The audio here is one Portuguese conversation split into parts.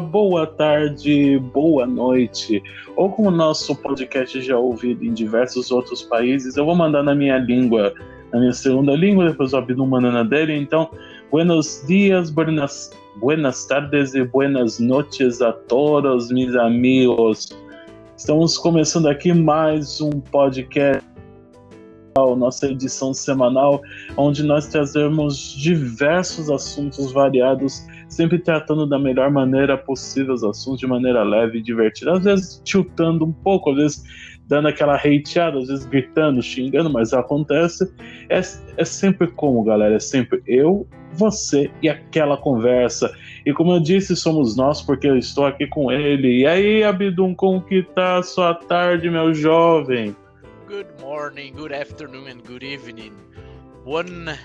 boa tarde, boa noite. Ou como o nosso podcast já ouvido em diversos outros países, eu vou mandar na minha língua, na minha segunda língua, depois o Abdu manda na dele. Então, buenos dias, buenas, buenas tardes e buenas noches a todos, meus amigos. Estamos começando aqui mais um podcast nossa edição semanal, onde nós trazemos diversos assuntos variados, sempre tratando da melhor maneira possível os assuntos, de maneira leve e divertida. Às vezes tiltando um pouco, às vezes dando aquela hateada, às vezes gritando, xingando, mas acontece. É, é sempre como, galera? É sempre eu, você e aquela conversa. E como eu disse, somos nós, porque eu estou aqui com ele. E aí, Abdum, como que tá a sua tarde, meu jovem? good morning, good afternoon, and good evening. One.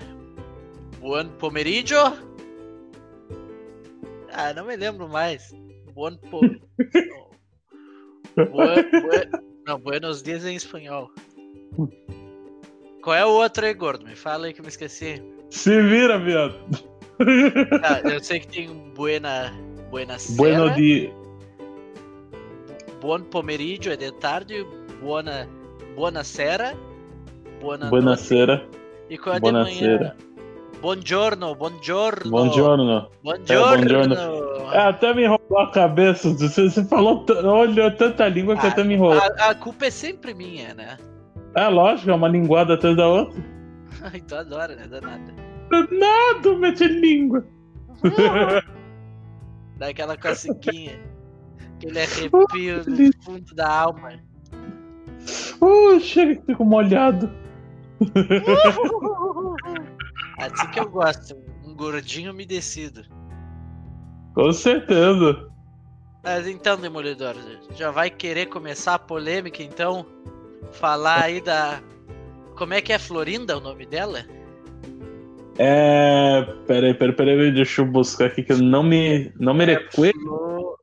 One Pomeriggio? Ah, não me lembro mais. One po... Buen, buen... Não, buenos dias em espanhol. Qual é o outro aí, gordo? Me fala aí que eu me esqueci. Se vira, viado. Ah, eu sei que tem buena. Buena Bueno dia. Buon pomeriggio é de tarde. Buona. Buonasera. Buona Buonasera. E qual é de Buonasera. manhã? Buongiorno, buongiorno. Buongiorno. Buongiorno. É, até me enrolou a cabeça. Você, você falou, t- olhou tanta língua que Ah, até me enrolou. A, a culpa é sempre minha, né? É lógico, é uma linguada atrás da outra. Ai, tu adora, né? Danada. Nada, mete língua. Dá aquela coceguinha. Aquele arrepio no fundo da alma. Uh, chega que fico molhado. Assim que eu gosto. Um gordinho umedecido. Com certeza. Mas então, Demolidor, já vai querer começar a polêmica, então? Falar aí da. Como é que é Florinda o nome dela? É. Peraí, peraí, peraí, deixa eu buscar aqui que eu não me. Não me recuerdo. Flor...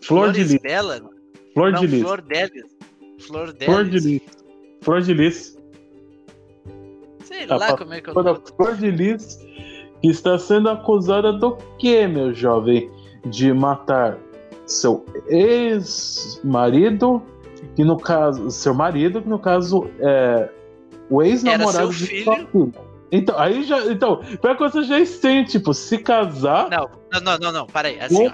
Flor de lis. Flor de lis. Flor Delis. Flor Flor de lis. Flor de lis. Sei Tá, lá como é que eu Toda Flor de lis que está sendo acusada do que, meu jovem? De matar seu ex-marido, que no caso. Seu marido, que no caso é o ex-namorado de filho? sua filha. Então, aí já. Então, pior que você já é estranho, tipo, se casar. Não, não, não, não, não, para aí. Assim, ó.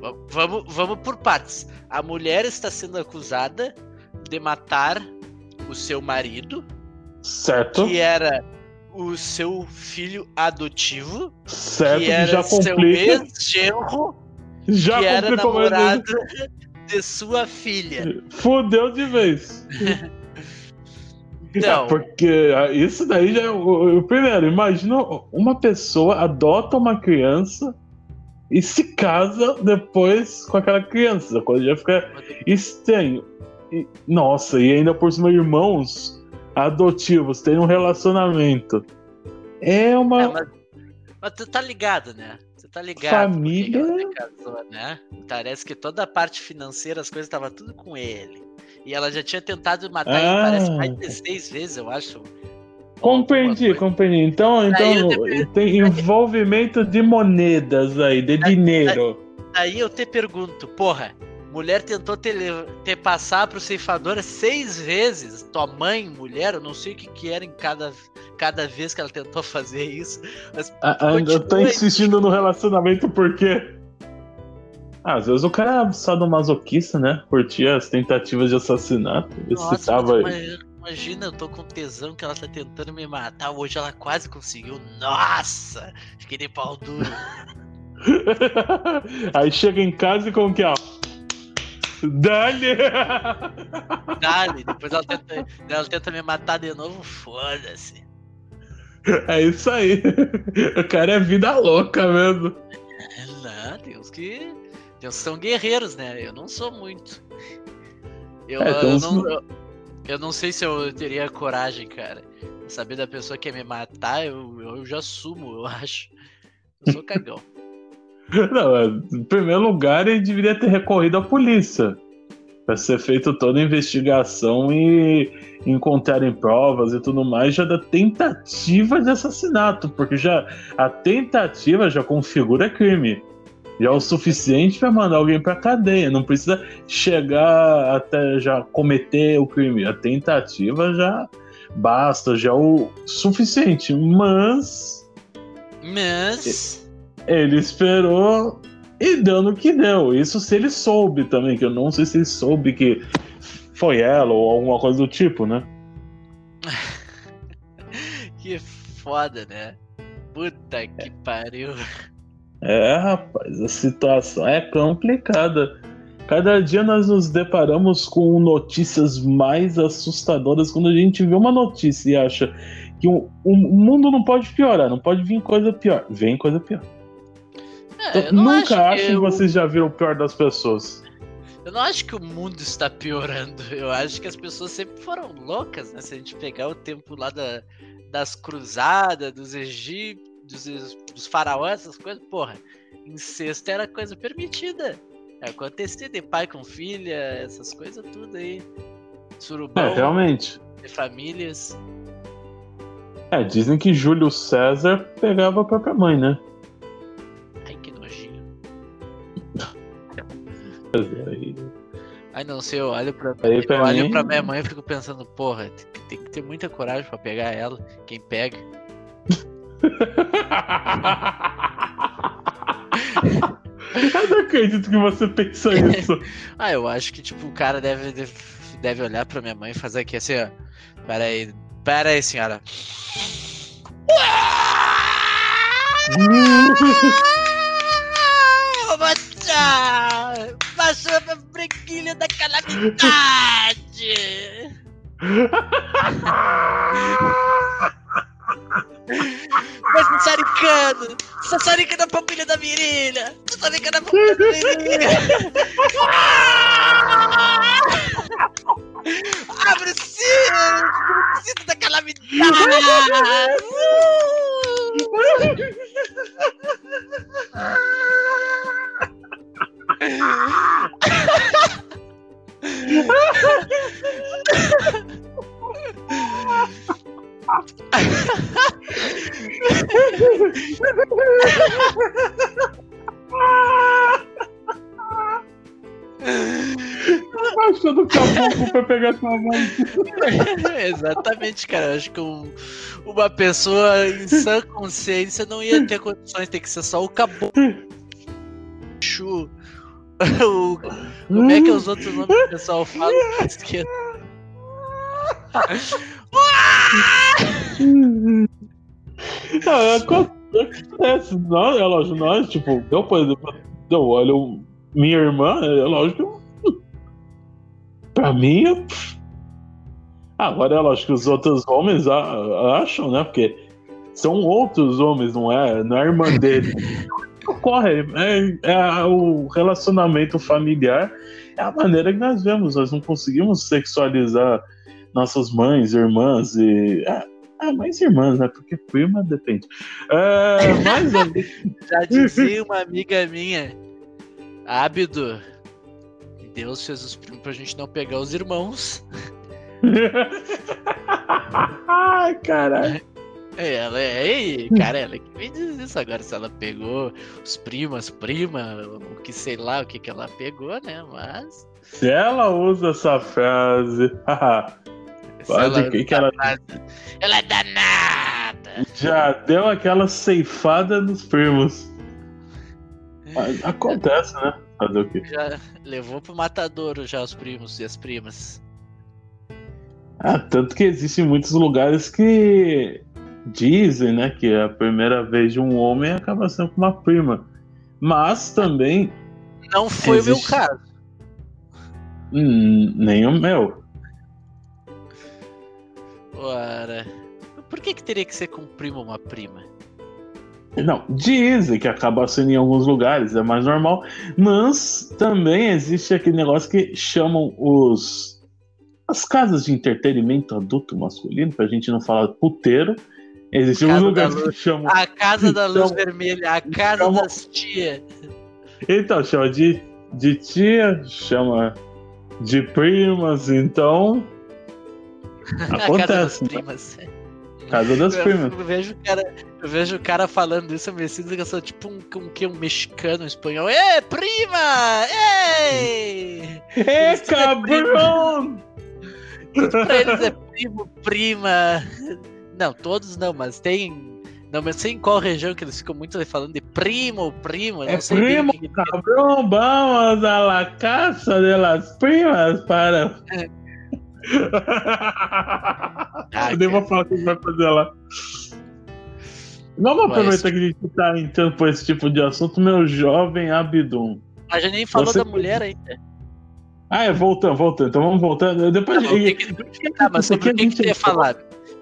Va- Vamos, vamos por partes. A mulher está sendo acusada de matar o seu marido, Certo? que era o seu filho adotivo, certo, que que era já seu complica. ex-genro, Já que era namorado de sua filha. Fudeu de vez. Então, É, porque ah, isso daí já é o, o primeiro. Imagina uma pessoa adota uma criança e se casa depois com aquela criança. A coisa já fica estranho. E- nossa, e ainda por cima irmãos adotivos têm um relacionamento. É uma. é, mas, mas tu tá ligado, né? Você tá ligado Família- casou, né? Parece que toda a parte financeira, as coisas estavam tudo com ele. E ela já tinha tentado matar ele, parece Ah. mais de seis vezes, eu acho. Compreendi, compreendi. Então, Aí então te- tem envolvimento de monedas aí, de dinheiro. Aí eu te pergunto, porra, mulher tentou te, te passar pro ceifador seis vezes. Tua mãe, mulher, eu não sei o que, que era em cada, cada vez que ela tentou fazer isso. Mas eu tô Continua aí. insistindo no relacionamento porque. Ah, às vezes o cara é sadomasoquista, né? Curtia as tentativas de assassinato. nossa, ima- imagina, eu tô com tesão que ela tá tentando me matar. Hoje ela quase conseguiu. Nossa! Fiquei de pau duro. Aí chega em casa e como que, ó. Dale! Dale, depois ela tenta, ela tenta me matar de novo, foda-se. É isso aí. O cara é vida louca mesmo. Não, tem uns que. Que são guerreiros, né? Eu não sou muito. Eu, É, eu uns- não, eu, eu não sei se eu teria coragem, cara. Saber da pessoa que quer me matar, eu, eu já sumo, eu acho. Eu sou cagão. Não, é, em primeiro lugar, ele deveria ter recorrido à polícia. Pra ser feita toda a investigação e encontrarem provas e tudo mais, já da tentativa de assassinato, porque já a tentativa já configura crime. Já é o suficiente para mandar alguém para cadeia. Não precisa chegar até já cometer o crime. A tentativa já basta, já é o suficiente. Mas. Mas. Ele esperou e deu no que deu. Isso se ele soube também, que eu não sei se ele soube que foi ela ou alguma coisa do tipo, né? que foda, né? Puta que pariu. É, rapaz, a situação é complicada. Cada dia nós nos deparamos com notícias mais assustadoras quando a gente vê uma notícia e acha que o, o mundo não pode piorar, não pode vir coisa pior. Vem coisa pior. É, nunca acho que, eu... vocês já viram o pior das pessoas. Eu não acho que o mundo está piorando. Eu acho que as pessoas sempre foram loucas, né? Se a gente pegar o tempo lá da, das cruzadas, dos egípcios, dos, dos faraós, essas coisas, porra, incesto era coisa permitida. Acontecia de pai com filha, essas coisas tudo aí. Surubão. É, realmente. De famílias. É, dizem que Júlio César pegava a própria mãe, né? Ai não sei, eu olho pra, Aí, eu pra olho mim... pra minha mãe e fico pensando, porra, tem que ter muita coragem pra pegar ela. Quem pega. eu não acredito que você pensa isso. ah, eu acho que tipo, o cara deve, deve olhar pra minha mãe e fazer aqui assim, ó. Pera aí, pera aí, senhora. Passou pra breguilha da calamidade! Vai sassaricando! Sassarica na pampilha da virilha! Sassarica na pampilha da virilha! Abre o cinto! O cinto da calamidade! Achando caboclo pra pegar sua mãe. Exatamente, cara. Acho que um, uma pessoa em sã consciência não ia ter condições, tem que ser só o caboclo. o, como é que é os outros nomes que o pessoal fala? Esquerda. Não, acontece, nós, é lógico, nós, tipo, eu, por exemplo, eu olho minha irmã, é lógico pra mim, eu, agora é lógico que os outros homens acham, né, porque são outros homens, não é, não é a irmã dele. Ocorre, é, é o relacionamento familiar, é a maneira que nós vemos, nós não conseguimos sexualizar nossas mães, irmãs e. Ah, ah mais irmãs, né? Porque prima depende. É, mas... Já dizia uma amiga minha, Ábido, Deus fez os primos pra gente não pegar os irmãos. Ai, caralho. É, ela é, cara, ela que me diz isso agora, se ela pegou os primas, prima, o que sei lá o que que ela pegou, né, mas... Se ela usa essa frase, Pode que, que ela. Ela é danada! Já deu aquela ceifada nos primos. Mas acontece, né? Fazer o quê? Já levou pro matadouro já os primos e as primas. Ah, tanto que existem muitos lugares que dizem, né, que a primeira vez de um homem acaba sendo com uma prima. Mas também. Não foi existe... o meu caso. Hum, nem o meu. Ora. Por que, que teria que ser com primo ou uma prima? Não, dizem que acaba sendo em alguns lugares, é mais normal, mas também existe aquele negócio que chamam os as casas de entretenimento adulto masculino, pra gente não falar puteiro. Existem uns lugares que chamam. A casa da luz chamam, vermelha, a casa chamam, das tia. Então, chama de, de tia, chama de primas, então Acontece. Casa das primas. Casa das eu, primas. Eu vejo, cara, Eu vejo o cara falando isso, eu me sinto que eu sou tipo um, um, um, um mexicano, um espanhol. Ê, prima! Ei! É, cabrão! Pra eles é primo, prima. Não, todos não, mas tem. Não, mas sei em qual região que eles ficam muito falando de primo, primo. É primo, que... cabrão, vamos a la casa de las primas para. É. ah, Eu devo falar o que vai fazer lá. Vamos aproveitar que a gente tá entrando por esse tipo de assunto, meu jovem Abdum. A gente nem falou Você... da mulher ainda. Ah, é, voltando, voltando. Então vamos voltando. Depois que... tá, mas sobre o que, que você ia falar?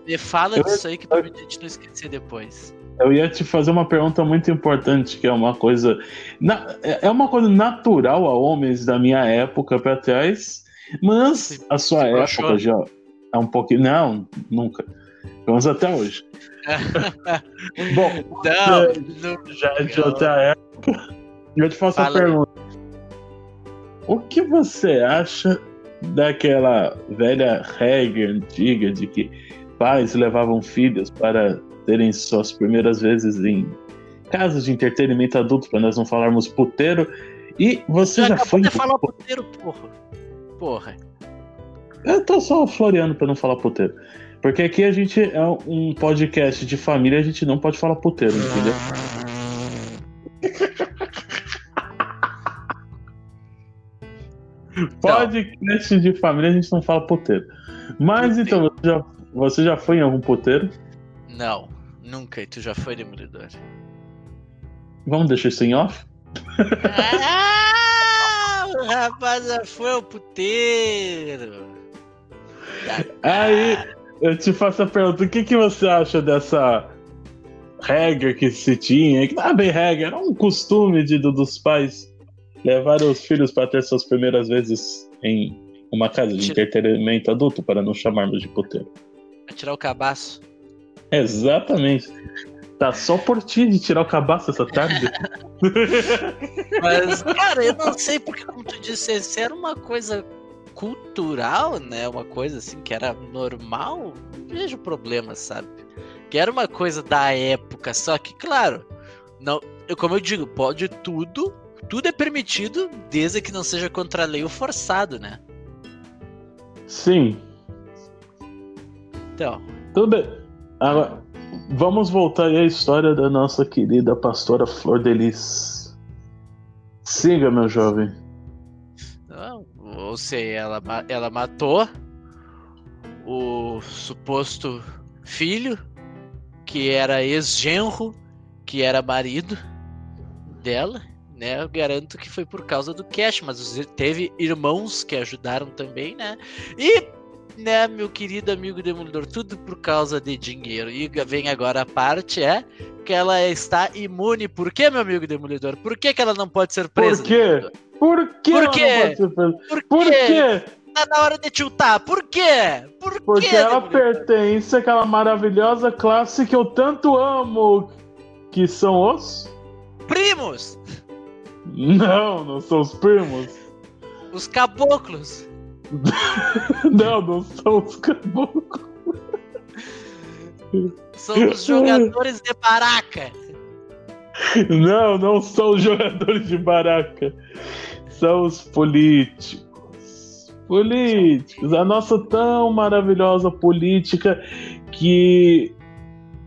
Me fala eu disso aí que pra gente não esquecer depois. Eu ia te fazer uma pergunta muito importante, que é uma coisa. É uma coisa natural a homens da minha época para trás, mas a sua época achou? já é um pouquinho. Não, nunca. Vamos até hoje. Bom, não, já é de outra época. Eu te faço Fala. a pergunta. O que você acha daquela velha regra antiga de que pais levavam filhos para terem suas primeiras vezes em casas de entretenimento adulto, para nós não falarmos puteiro. E você já, já foi. Você falar puteiro, porra. Porra. Eu tô só floreando para não falar puteiro. Porque aqui a gente é um podcast de família, a gente não pode falar puteiro, entendeu? podcast de família, a gente não fala puteiro. Mas então, você já, você já foi em algum puteiro? Não, nunca. E tu já foi demolidor? Vamos deixar isso em off? ah, o rapaz já foi ao puteiro. Aí, eu te faço a pergunta: o que, que você acha dessa regra que se tinha? Que não é bem regra, era um costume de, dos pais levar os filhos para ter suas primeiras vezes em uma casa de entretenimento adulto, para não chamarmos de puteiro. Pra tirar o cabaço. Exatamente. Tá só por ti de tirar o cabaço essa tarde. Mas, cara, eu não sei porque, como tu disse, se era uma coisa cultural, né? Uma coisa assim que era normal, não vejo problema, sabe? Que era uma coisa da época, só que, claro, não, eu, como eu digo, pode tudo, tudo é permitido desde que não seja contra a lei ou forçado, né? Sim. Então. Tudo bem. Agora, vamos voltar aí à história da nossa querida pastora Flor Delis. Siga, meu jovem. Não, ou seja, ela, ela matou o suposto filho, que era ex-genro, que era marido dela, né? Eu garanto que foi por causa do cash, mas teve irmãos que ajudaram também, né? E, né, meu querido amigo Demolidor, tudo por causa de dinheiro. E vem agora a parte, é que ela está imune. Por que, meu amigo Demolidor? Por que, que ela não pode ser presa? Por quê? Por que Por quê? Por, Por quê? Tá na hora de tiltar. Por quê? Por Porque quê, ela pertence àquela maravilhosa classe que eu tanto amo, que são os primos. Não, não são os primos. Os caboclos. não, não são os caboclos. São os jogadores de baraca. Não, não são os jogadores de baraca são os políticos. Políticos, a nossa tão maravilhosa política que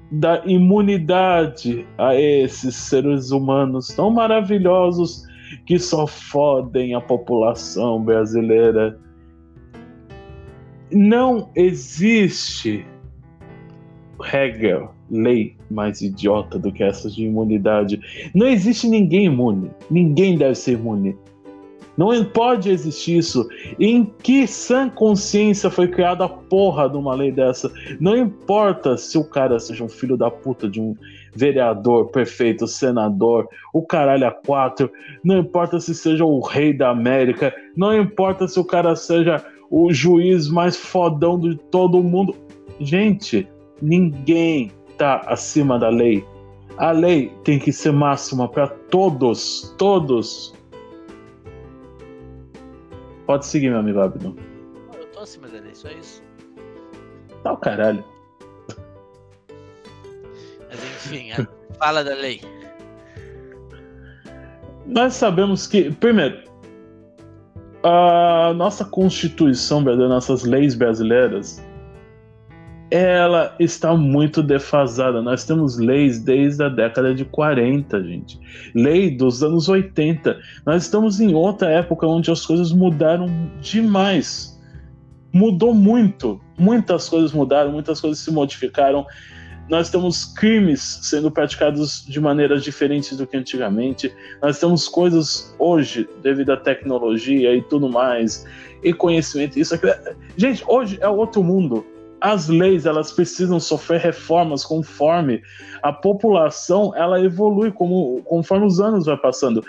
dá imunidade a esses seres humanos tão maravilhosos que só fodem a população brasileira. Não existe regra, lei mais idiota do que essas de imunidade. Não existe ninguém imune. Ninguém deve ser imune. Não pode existir isso. Em que sã consciência foi criada a porra de uma lei dessa? Não importa se o cara seja um filho da puta de um vereador perfeito, senador, o caralho a quatro, não importa se seja o rei da América, não importa se o cara seja o juiz mais fodão de todo mundo. Gente, ninguém tá acima da lei. A lei tem que ser máxima para todos, todos. Pode seguir, meu amigo Abdon. Eu tô acima dele, só isso. Tá o caralho. Mas Enfim, fala da lei. Nós sabemos que, primeiro, a nossa Constituição, nossas leis brasileiras, ela está muito defasada. Nós temos leis desde a década de 40, gente. Lei dos anos 80. Nós estamos em outra época onde as coisas mudaram demais. Mudou muito. Muitas coisas mudaram, muitas coisas se modificaram nós temos crimes sendo praticados de maneiras diferentes do que antigamente. Nós temos coisas hoje, devido à tecnologia e tudo mais, e conhecimento. Isso aqui. Gente, hoje é outro mundo. As leis elas precisam sofrer reformas conforme a população ela evolui, como, conforme os anos vai passando.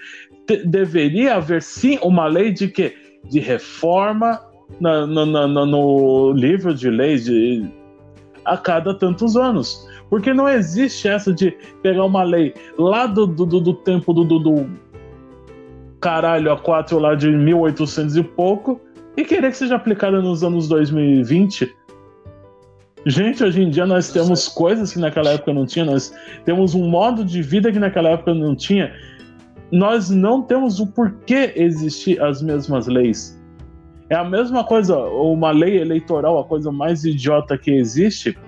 deveria haver sim uma lei de que de reforma na, na, na, no livro de leis de a cada tantos anos. Porque não existe essa de pegar uma lei lá do, do, do tempo do, do, do caralho a quatro lá de 1800 e pouco e querer que seja aplicada nos anos 2020. Gente, hoje em dia nós temos coisas que naquela época não tinha, nós temos um modo de vida que naquela época não tinha. Nós não temos o porquê existir as mesmas leis. É a mesma coisa, uma lei eleitoral, a coisa mais idiota que existe,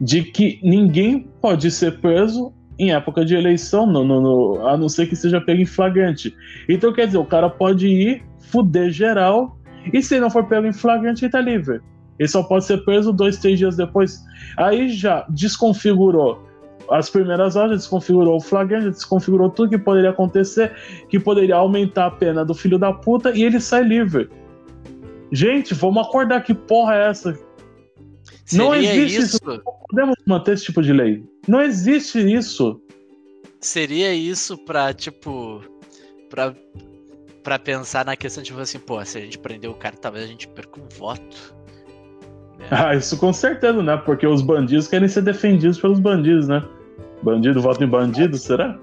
de que ninguém pode ser preso em época de eleição, no, no, no, a não ser que seja pego em flagrante. Então, quer dizer, o cara pode ir, fuder geral, e se não for pego em flagrante, ele tá livre. Ele só pode ser preso dois, três dias depois. Aí já desconfigurou as primeiras horas, desconfigurou o flagrante, desconfigurou tudo que poderia acontecer, que poderia aumentar a pena do filho da puta e ele sai livre. Gente, vamos acordar que porra é essa? Seria não existe isso. Não podemos manter esse tipo de lei. Não existe isso. Seria isso pra, tipo, pra, pra pensar na questão, tipo assim, pô, se a gente prender o cara, talvez a gente perca um voto. Né? Ah, isso com certeza, né? Porque os bandidos querem ser defendidos pelos bandidos, né? Bandido vota em bandido, será?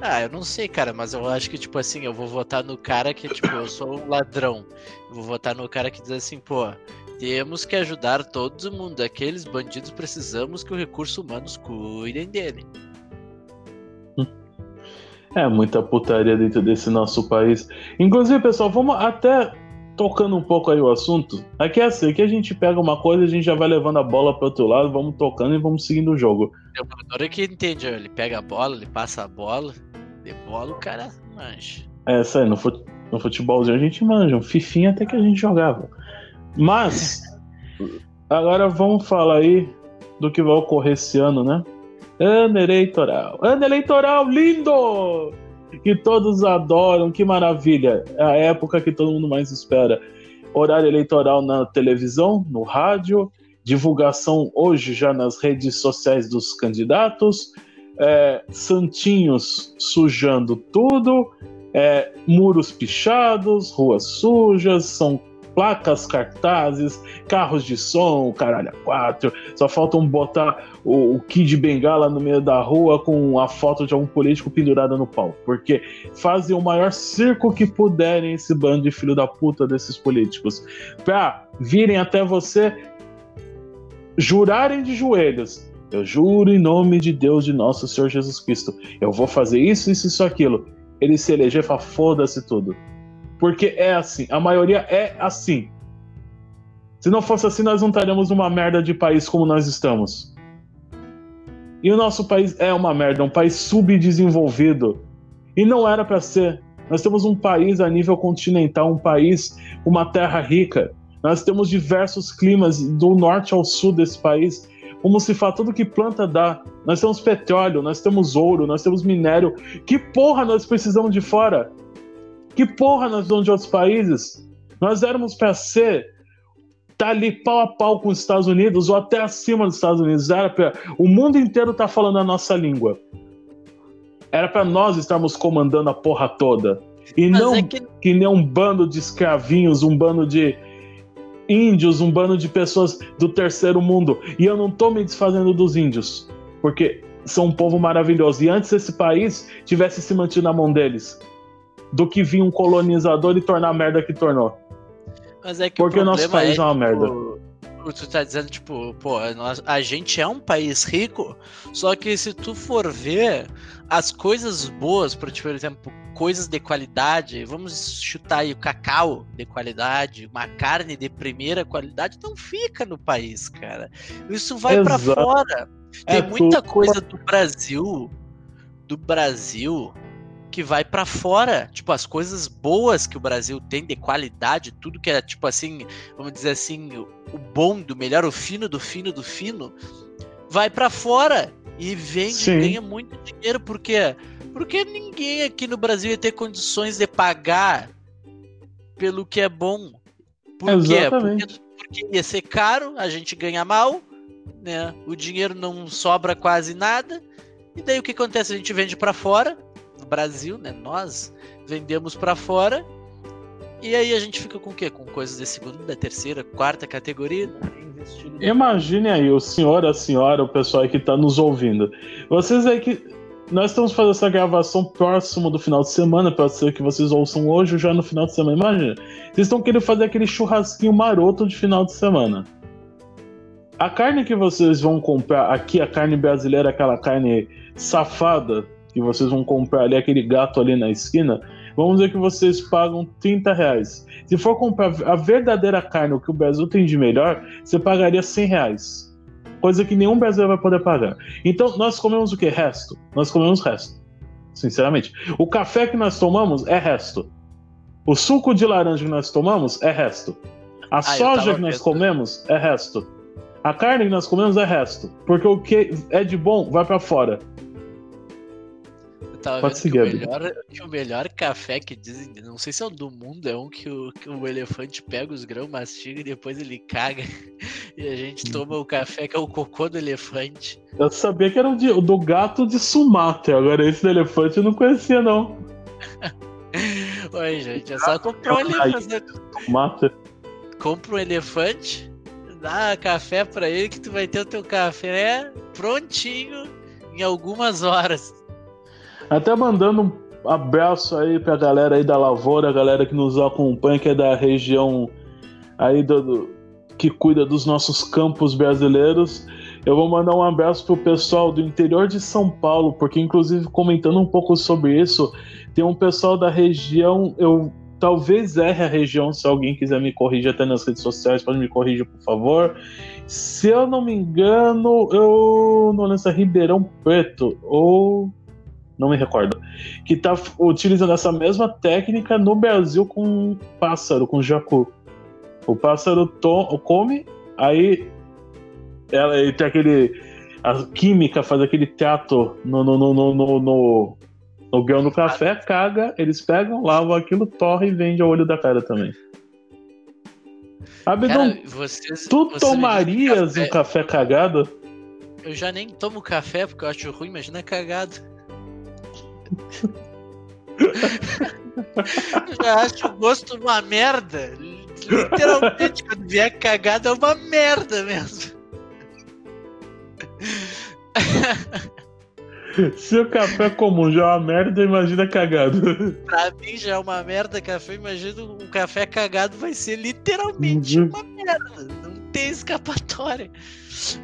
Ah, eu não sei, cara, mas eu acho que, tipo assim, eu vou votar no cara que, tipo, eu sou um ladrão. Eu vou votar no cara que diz assim, pô, temos que ajudar todo mundo. Aqueles bandidos precisamos que os recursos humanos cuidem dele. É muita putaria dentro desse nosso país. Inclusive, pessoal, vamos até tocando um pouco aí o assunto. Aqui é assim, que a gente pega uma coisa, a gente já vai levando a bola para outro lado, vamos tocando e vamos seguindo o jogo. É o jogador que entende, ele pega a bola, ele passa a bola, de bola o cara manja. É, isso aí, no, fute, no futebolzinho a gente manja, um fifinho até que a gente jogava. Mas, agora vamos falar aí do que vai ocorrer esse ano, né? Ano eleitoral. Ano eleitoral lindo! Que todos adoram, que maravilha. É a época que todo mundo mais espera. Horário eleitoral na televisão, no rádio, divulgação hoje já nas redes sociais dos candidatos, é, santinhos sujando tudo, é, muros pichados, ruas sujas, são placas, cartazes, carros de som, caralho, quatro. Só faltam botar o, o Kid Bengala no meio da rua com a foto de algum político pendurada no pau. Porque fazem o maior circo que puderem esse bando de filho da puta desses políticos. Pra virem até você jurarem de joelhos. Eu juro em nome de Deus de nosso Senhor Jesus Cristo. Eu vou fazer isso, isso, isso, aquilo. Ele se eleger e foda-se tudo. Porque é assim, a maioria é assim. Se não fosse assim, nós não estaríamos numa merda de país como nós estamos. E o nosso país é uma merda, um país subdesenvolvido. E não era para ser. Nós temos um país a nível continental, um país, uma terra rica. Nós temos diversos climas do norte ao sul desse país. Como se fala, tudo que planta dá. Nós temos petróleo, nós temos ouro, nós temos minério. Que porra nós precisamos de fora? Que porra nós somos de outros países? Nós éramos para ser tá ali pau a pau com os Estados Unidos ou até acima dos Estados Unidos. Era pra, o mundo inteiro tá falando a nossa língua. Era para nós estarmos comandando a porra toda. E Mas não é que... que nem um bando de escravinhos, um bando de índios, um bando de pessoas do terceiro mundo. E eu não tô me desfazendo dos índios, porque são um povo maravilhoso. E antes esse país tivesse se mantido na mão deles do que vir um colonizador e tornar a merda que tornou. Mas é que Porque o nosso país é, é uma merda. tu tá dizendo, tipo, pô, nós, a gente é um país rico, só que se tu for ver as coisas boas, por, por exemplo, coisas de qualidade, vamos chutar aí o cacau de qualidade, uma carne de primeira qualidade, não fica no país, cara. Isso vai para fora. Tem é, muita tu... coisa do Brasil, do Brasil, que vai para fora. Tipo, as coisas boas que o Brasil tem de qualidade, tudo que é, tipo assim, vamos dizer assim, o bom do melhor, o fino do fino do fino, vai para fora e vende Sim. ganha muito dinheiro. Por quê? Porque ninguém aqui no Brasil ia ter condições de pagar pelo que é bom. Por Exatamente. quê? Porque, porque ia ser caro, a gente ganha mal, né? O dinheiro não sobra quase nada. E daí o que acontece? A gente vende para fora, no Brasil, né? Nós vendemos para fora. E aí a gente fica com o quê? Com coisas de segunda, terceira, quarta categoria. Imagine aí, o senhor, a senhora, o pessoal que está nos ouvindo. Vocês aí que. Nós estamos fazendo essa gravação próximo do final de semana, pode ser que vocês ouçam hoje ou já no final de semana. Imagina, vocês estão querendo fazer aquele churrasquinho maroto de final de semana. A carne que vocês vão comprar aqui, a carne brasileira, aquela carne safada, que vocês vão comprar ali aquele gato ali na esquina, vamos dizer que vocês pagam 30 reais. Se for comprar a verdadeira carne, o que o Brasil tem de melhor, você pagaria 100 reais. Coisa que nenhum brasileiro vai poder pagar. Então, nós comemos o que? Resto. Nós comemos resto. Sinceramente. O café que nós tomamos é resto. O suco de laranja que nós tomamos é resto. A ah, soja que nós comemos é resto. A carne que nós comemos é resto. Porque o que é de bom vai para fora tava Pode vendo que o, melhor, que o melhor café que dizem, não sei se é o do mundo, é um que o, que o elefante pega os grãos, mastiga e depois ele caga. E a gente toma o café que é o cocô do elefante. Eu sabia que era o, de, o do gato de Sumatra, agora esse do elefante eu não conhecia, não. Oi, gente, é só comprar um elefante. Sumatra. Compra um elefante, dá café pra ele que tu vai ter o teu café prontinho em algumas horas. Até mandando um abraço aí pra galera aí da Lavoura, a galera que nos acompanha, que é da região aí do, do que cuida dos nossos campos brasileiros. Eu vou mandar um abraço pro pessoal do interior de São Paulo, porque inclusive comentando um pouco sobre isso, tem um pessoal da região, eu talvez erre a região, se alguém quiser me corrigir até nas redes sociais, pode me corrigir, por favor. Se eu não me engano, eu não lembro se é Ribeirão Preto ou não me recordo, que está utilizando essa mesma técnica no Brasil com pássaro, com jacu. O pássaro come, aí ela ele tem aquele. A química faz aquele teatro no, no, no, no, no, no grão do café, caga, eles pegam, lavam aquilo, torre e vende ao olho da cara também. Abidão, vocês, tu você tomarias café. um café cagado? Eu já nem tomo café porque eu acho ruim, imagina cagado. Já acho o gosto uma merda. Literalmente, quando vier cagada é uma merda mesmo. Se o café comum já é uma merda, imagina cagado. Pra mim já é uma merda café, imagina um café cagado vai ser literalmente uhum. uma merda. Não tem escapatória.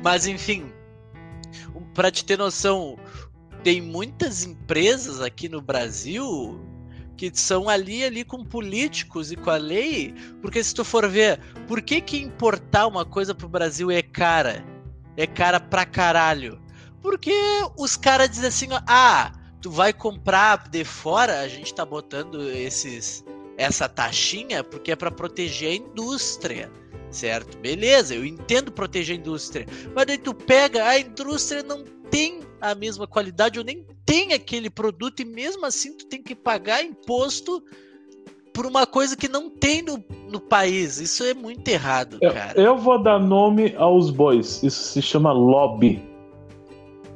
Mas enfim, pra te ter noção, tem muitas empresas aqui no Brasil que são ali ali com políticos e com a lei, porque se tu for ver, por que que importar uma coisa pro Brasil é cara? É cara pra caralho. Porque os caras dizem assim, ah, tu vai comprar de fora, a gente tá botando esses essa taxinha porque é para proteger a indústria, certo? Beleza, eu entendo proteger a indústria, mas daí tu pega, a indústria não tem a mesma qualidade ou nem tem aquele produto e mesmo assim tu tem que pagar imposto por uma coisa que não tem no, no país. Isso é muito errado, cara. Eu, eu vou dar nome aos bois. Isso se chama lobby.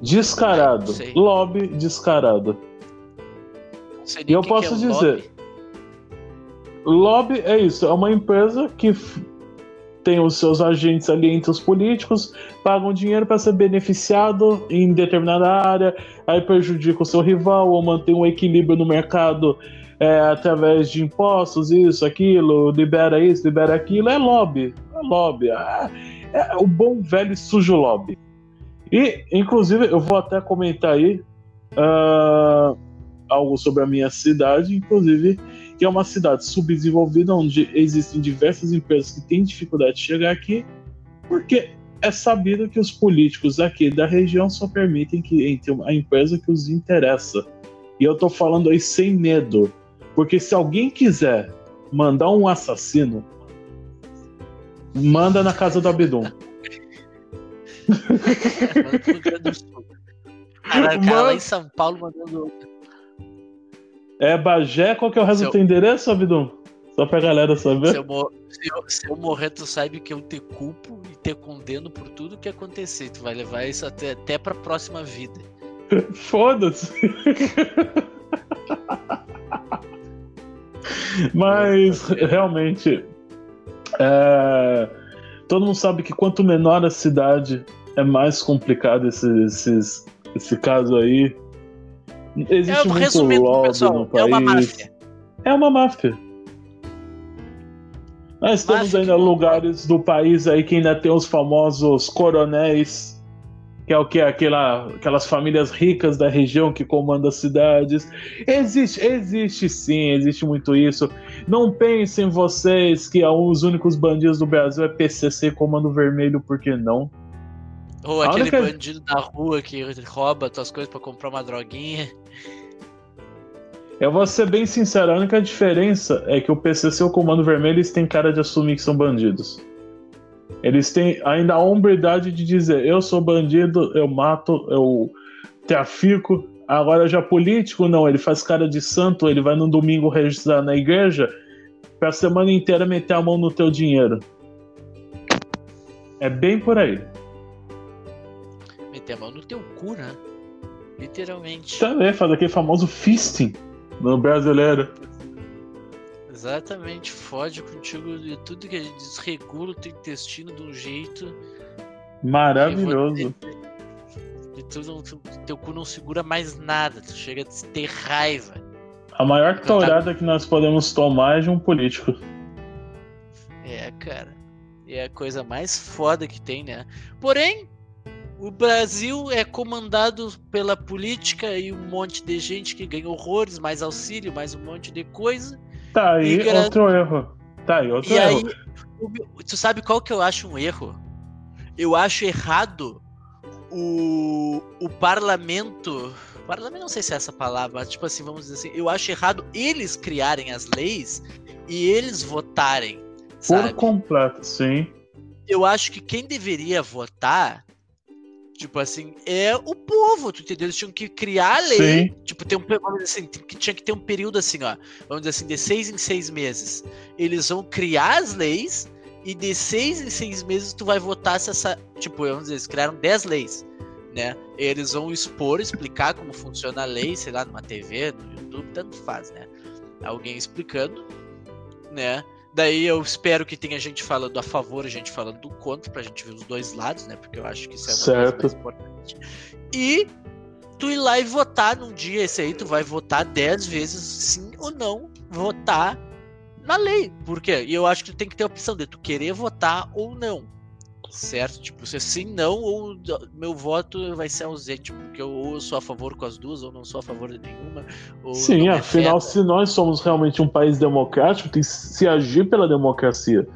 Descarado. Lobby descarado. E eu posso é dizer. Lobby? lobby é isso, é uma empresa que tem os seus agentes ali entre os políticos, pagam dinheiro para ser beneficiado em determinada área, aí prejudica o seu rival ou mantém um equilíbrio no mercado é, através de impostos, isso, aquilo, libera isso, libera aquilo, é lobby. É lobby. Ah, É o bom velho sujo lobby. E, inclusive, eu vou até comentar aí uh, algo sobre a minha cidade, inclusive, que é uma cidade subdesenvolvida, onde existem diversas empresas que têm dificuldade de chegar aqui, porque é sabido que os políticos aqui da região só permitem que entre a empresa que os interessa. E eu tô falando aí sem medo, porque se alguém quiser mandar um assassino, manda na casa do Abdum. Caralho, cara lá em São Paulo mandando. É Bagé, qual que é o resto do teu endereço, Abdum? Só pra galera saber. Se eu, se, eu, se eu, morrer, tu sabe que eu te culpo e te condeno por tudo que acontecer. Tu vai levar isso até, até pra próxima vida. Foda-se. Mas realmente. É... Todo mundo sabe que quanto menor a cidade, é mais complicado esse, esses, esse caso aí. Existe muito lobby pessoal, no país. É uma máfia. É uma máfia. Nós máfia ainda lugares do país aí que ainda tem os famosos coronéis que é o que? Aquela, aquelas famílias ricas da região que comandam as cidades. Existe, existe sim, existe muito isso. Não pensem vocês que os únicos bandidos do Brasil é PCC Comando Vermelho, por que não? Ou a aquele única... bandido da rua que rouba tuas coisas para comprar uma droguinha. Eu vou ser bem sincero, a única diferença é que o PCC e o Comando Vermelho eles têm cara de assumir que são bandidos. Eles têm ainda a hombridade de dizer: eu sou bandido, eu mato, eu trafico. Agora, já político, não. Ele faz cara de santo, ele vai no domingo registrar na igreja pra semana inteira meter a mão no teu dinheiro. É bem por aí. Meter a mão no teu cu, né? Literalmente. Também, faz aquele famoso fisting no brasileiro. Exatamente, fode contigo de tudo que desregula o teu intestino de um jeito. Maravilhoso. De tudo, teu cu não segura mais nada, tu chega a ter raiva. A maior então, tourada tá... que nós podemos tomar é de um político. É, cara. É a coisa mais foda que tem, né? Porém, o Brasil é comandado pela política e um monte de gente que ganha horrores, mais auxílio, mais um monte de coisa. Tá aí e outro erro. Tá aí outro e erro. Aí, tu sabe qual que eu acho um erro? Eu acho errado o, o parlamento. Parlamento não sei se é essa palavra, mas tipo assim, vamos dizer assim, eu acho errado eles criarem as leis e eles votarem. Por completo, sim. Eu acho que quem deveria votar Tipo assim, é o povo, tu entendeu? Eles tinham que criar a lei. Sim. Tipo, tem um, vamos dizer assim, tinha que ter um período assim, ó. Vamos dizer assim, de seis em seis meses. Eles vão criar as leis e de seis em seis meses tu vai votar se essa. Tipo, vamos dizer, eles criaram dez leis, né? Eles vão expor, explicar como funciona a lei, sei lá, numa TV, no YouTube, tanto faz, né? Alguém explicando, né? Daí eu espero que tenha gente falando a favor, gente falando do contra, pra gente ver os dois lados, né? Porque eu acho que isso é certo. mais importante. E tu ir lá e votar num dia esse aí, tu vai votar dez vezes sim ou não votar na lei. Por quê? E eu acho que tu tem que ter a opção de tu querer votar ou não certo? Tipo, se sim, não, ou meu voto vai ser ausente, porque eu, ou sou a favor com as duas, ou não sou a favor de nenhuma. sim, afinal, se nós somos realmente um país democrático, tem que se agir pela democracia.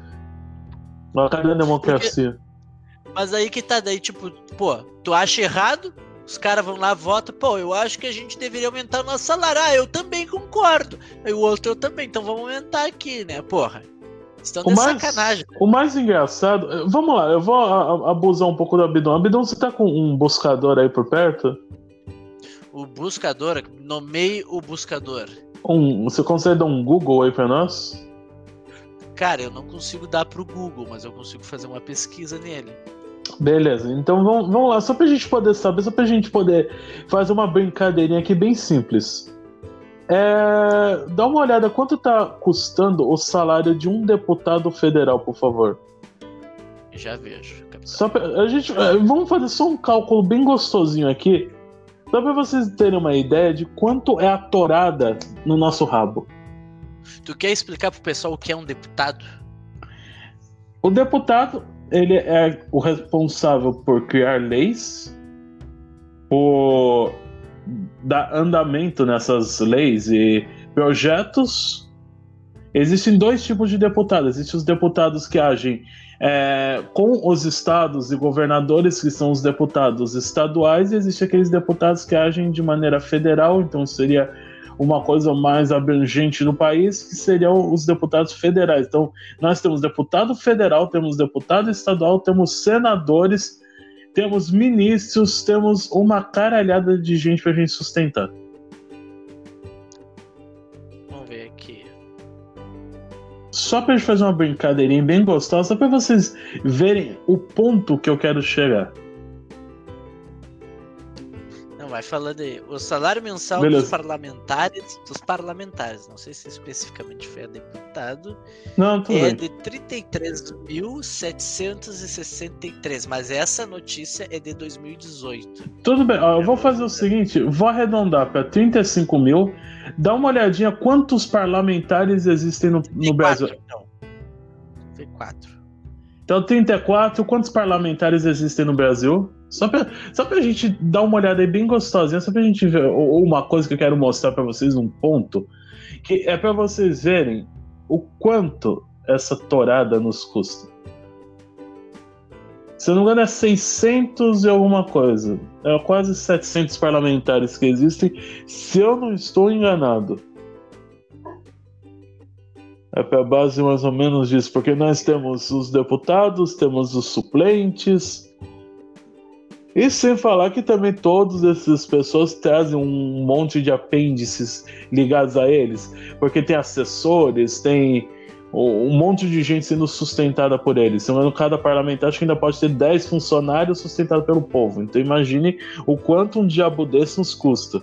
Cadê a democracia? Porque... Mas aí que tá, daí, tipo, pô, tu acha errado? Os caras vão lá, votam, pô, eu acho que a gente deveria aumentar o nosso salário. Ah, eu também concordo. Aí o outro eu também, então vamos aumentar aqui, né, porra. Estão o mais, sacanagem. O mais engraçado. Vamos lá, eu vou abusar um pouco do Abidon. Abidon, você tá com um buscador aí por perto? O buscador? Nomeie o buscador. Um, você consegue dar um Google aí pra nós? Cara, eu não consigo dar pro Google, mas eu consigo fazer uma pesquisa nele. Beleza, então vamos, vamos lá, só pra gente poder saber, só pra gente poder fazer uma brincadeirinha aqui bem simples. É, dá uma olhada quanto está custando o salário de um deputado federal, por favor. Já vejo. Só pra, a gente, é, vamos fazer só um cálculo bem gostosinho aqui, só para vocês terem uma ideia de quanto é a torada no nosso rabo. Tu quer explicar pro pessoal o que é um deputado? O deputado ele é o responsável por criar leis, por dar andamento nessas leis e projetos. Existem dois tipos de deputados. Existem os deputados que agem é, com os estados e governadores, que são os deputados estaduais, e existem aqueles deputados que agem de maneira federal, então seria uma coisa mais abrangente no país, que seriam os deputados federais. Então, nós temos deputado federal, temos deputado estadual, temos senadores, temos ministros, temos uma caralhada de gente pra gente sustentar. Vamos ver aqui. Só pra gente fazer uma brincadeirinha bem gostosa, só pra vocês verem o ponto que eu quero chegar. Vai falando aí. O salário mensal Beleza. dos parlamentares, dos parlamentares, não sei se especificamente foi a deputado, Não, tudo é bem. de 33.763, mas essa notícia é de 2018. Tudo bem, eu vou fazer o seguinte: vou arredondar para 35 mil. Dá uma olhadinha quantos parlamentares existem no, no Brasil. Não. Foi quatro. Então, 34, quantos parlamentares existem no Brasil? Só pra, só pra gente dar uma olhada aí bem gostosinha, só pra gente ver ou- uma coisa que eu quero mostrar pra vocês, um ponto, que é pra vocês verem o quanto essa torada nos custa. Se eu não me engano, é 600 e alguma coisa. É quase 700 parlamentares que existem, se eu não estou enganado. É para base mais ou menos disso, porque nós temos os deputados, temos os suplentes. E sem falar que também todas essas pessoas trazem um monte de apêndices ligados a eles, porque tem assessores, tem um monte de gente sendo sustentada por eles. Engano, cada parlamentar acho que ainda pode ter 10 funcionários sustentados pelo povo. Então imagine o quanto um diabo desse nos custa.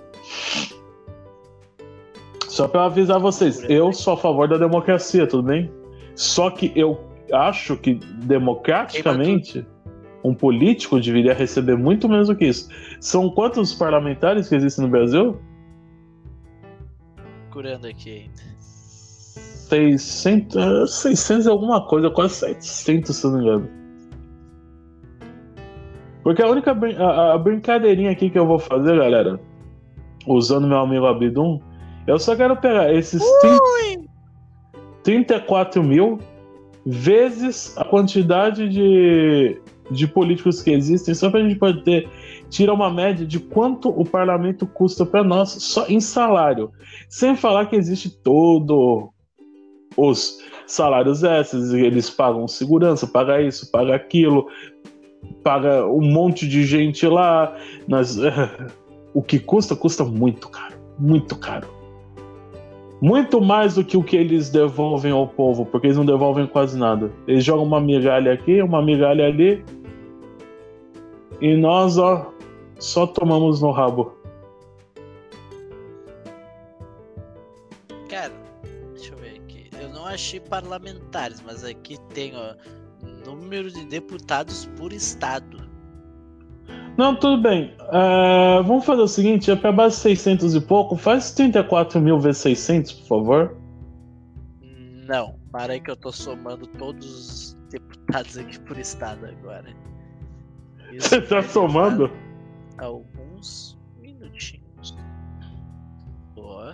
Só para avisar vocês, eu sou a favor da democracia, tudo bem? Só que eu acho que democraticamente um político deveria receber muito menos do que isso. São quantos parlamentares que existem no Brasil? Procurando aqui ainda. 600, eh, 600 e alguma coisa, quase 700, se não me engano. Porque a única a, a brincadeirinha aqui que eu vou fazer, galera, usando meu amigo Abdum, eu só quero pegar esses 30 34 mil vezes a quantidade de, de políticos que existem, só pra gente poder tirar uma média de quanto o parlamento custa para nós só em salário. Sem falar que existe todo os salários extras, eles pagam segurança, paga isso, paga aquilo, paga um monte de gente lá. Nós, o que custa, custa muito caro, muito caro. Muito mais do que o que eles devolvem ao povo, porque eles não devolvem quase nada. Eles jogam uma migalha aqui, uma migalha ali, e nós, ó, só tomamos no rabo. Cara, deixa eu ver aqui. Eu não achei parlamentares, mas aqui tem, ó, número de deputados por estado. Não, tudo bem. É, vamos fazer o seguinte: é para base 600 e pouco, faz 34 mil vezes 600, por favor. Não, para aí que eu tô somando todos os deputados aqui por estado agora. Isso Você tá somando? Alguns minutinhos. Ó.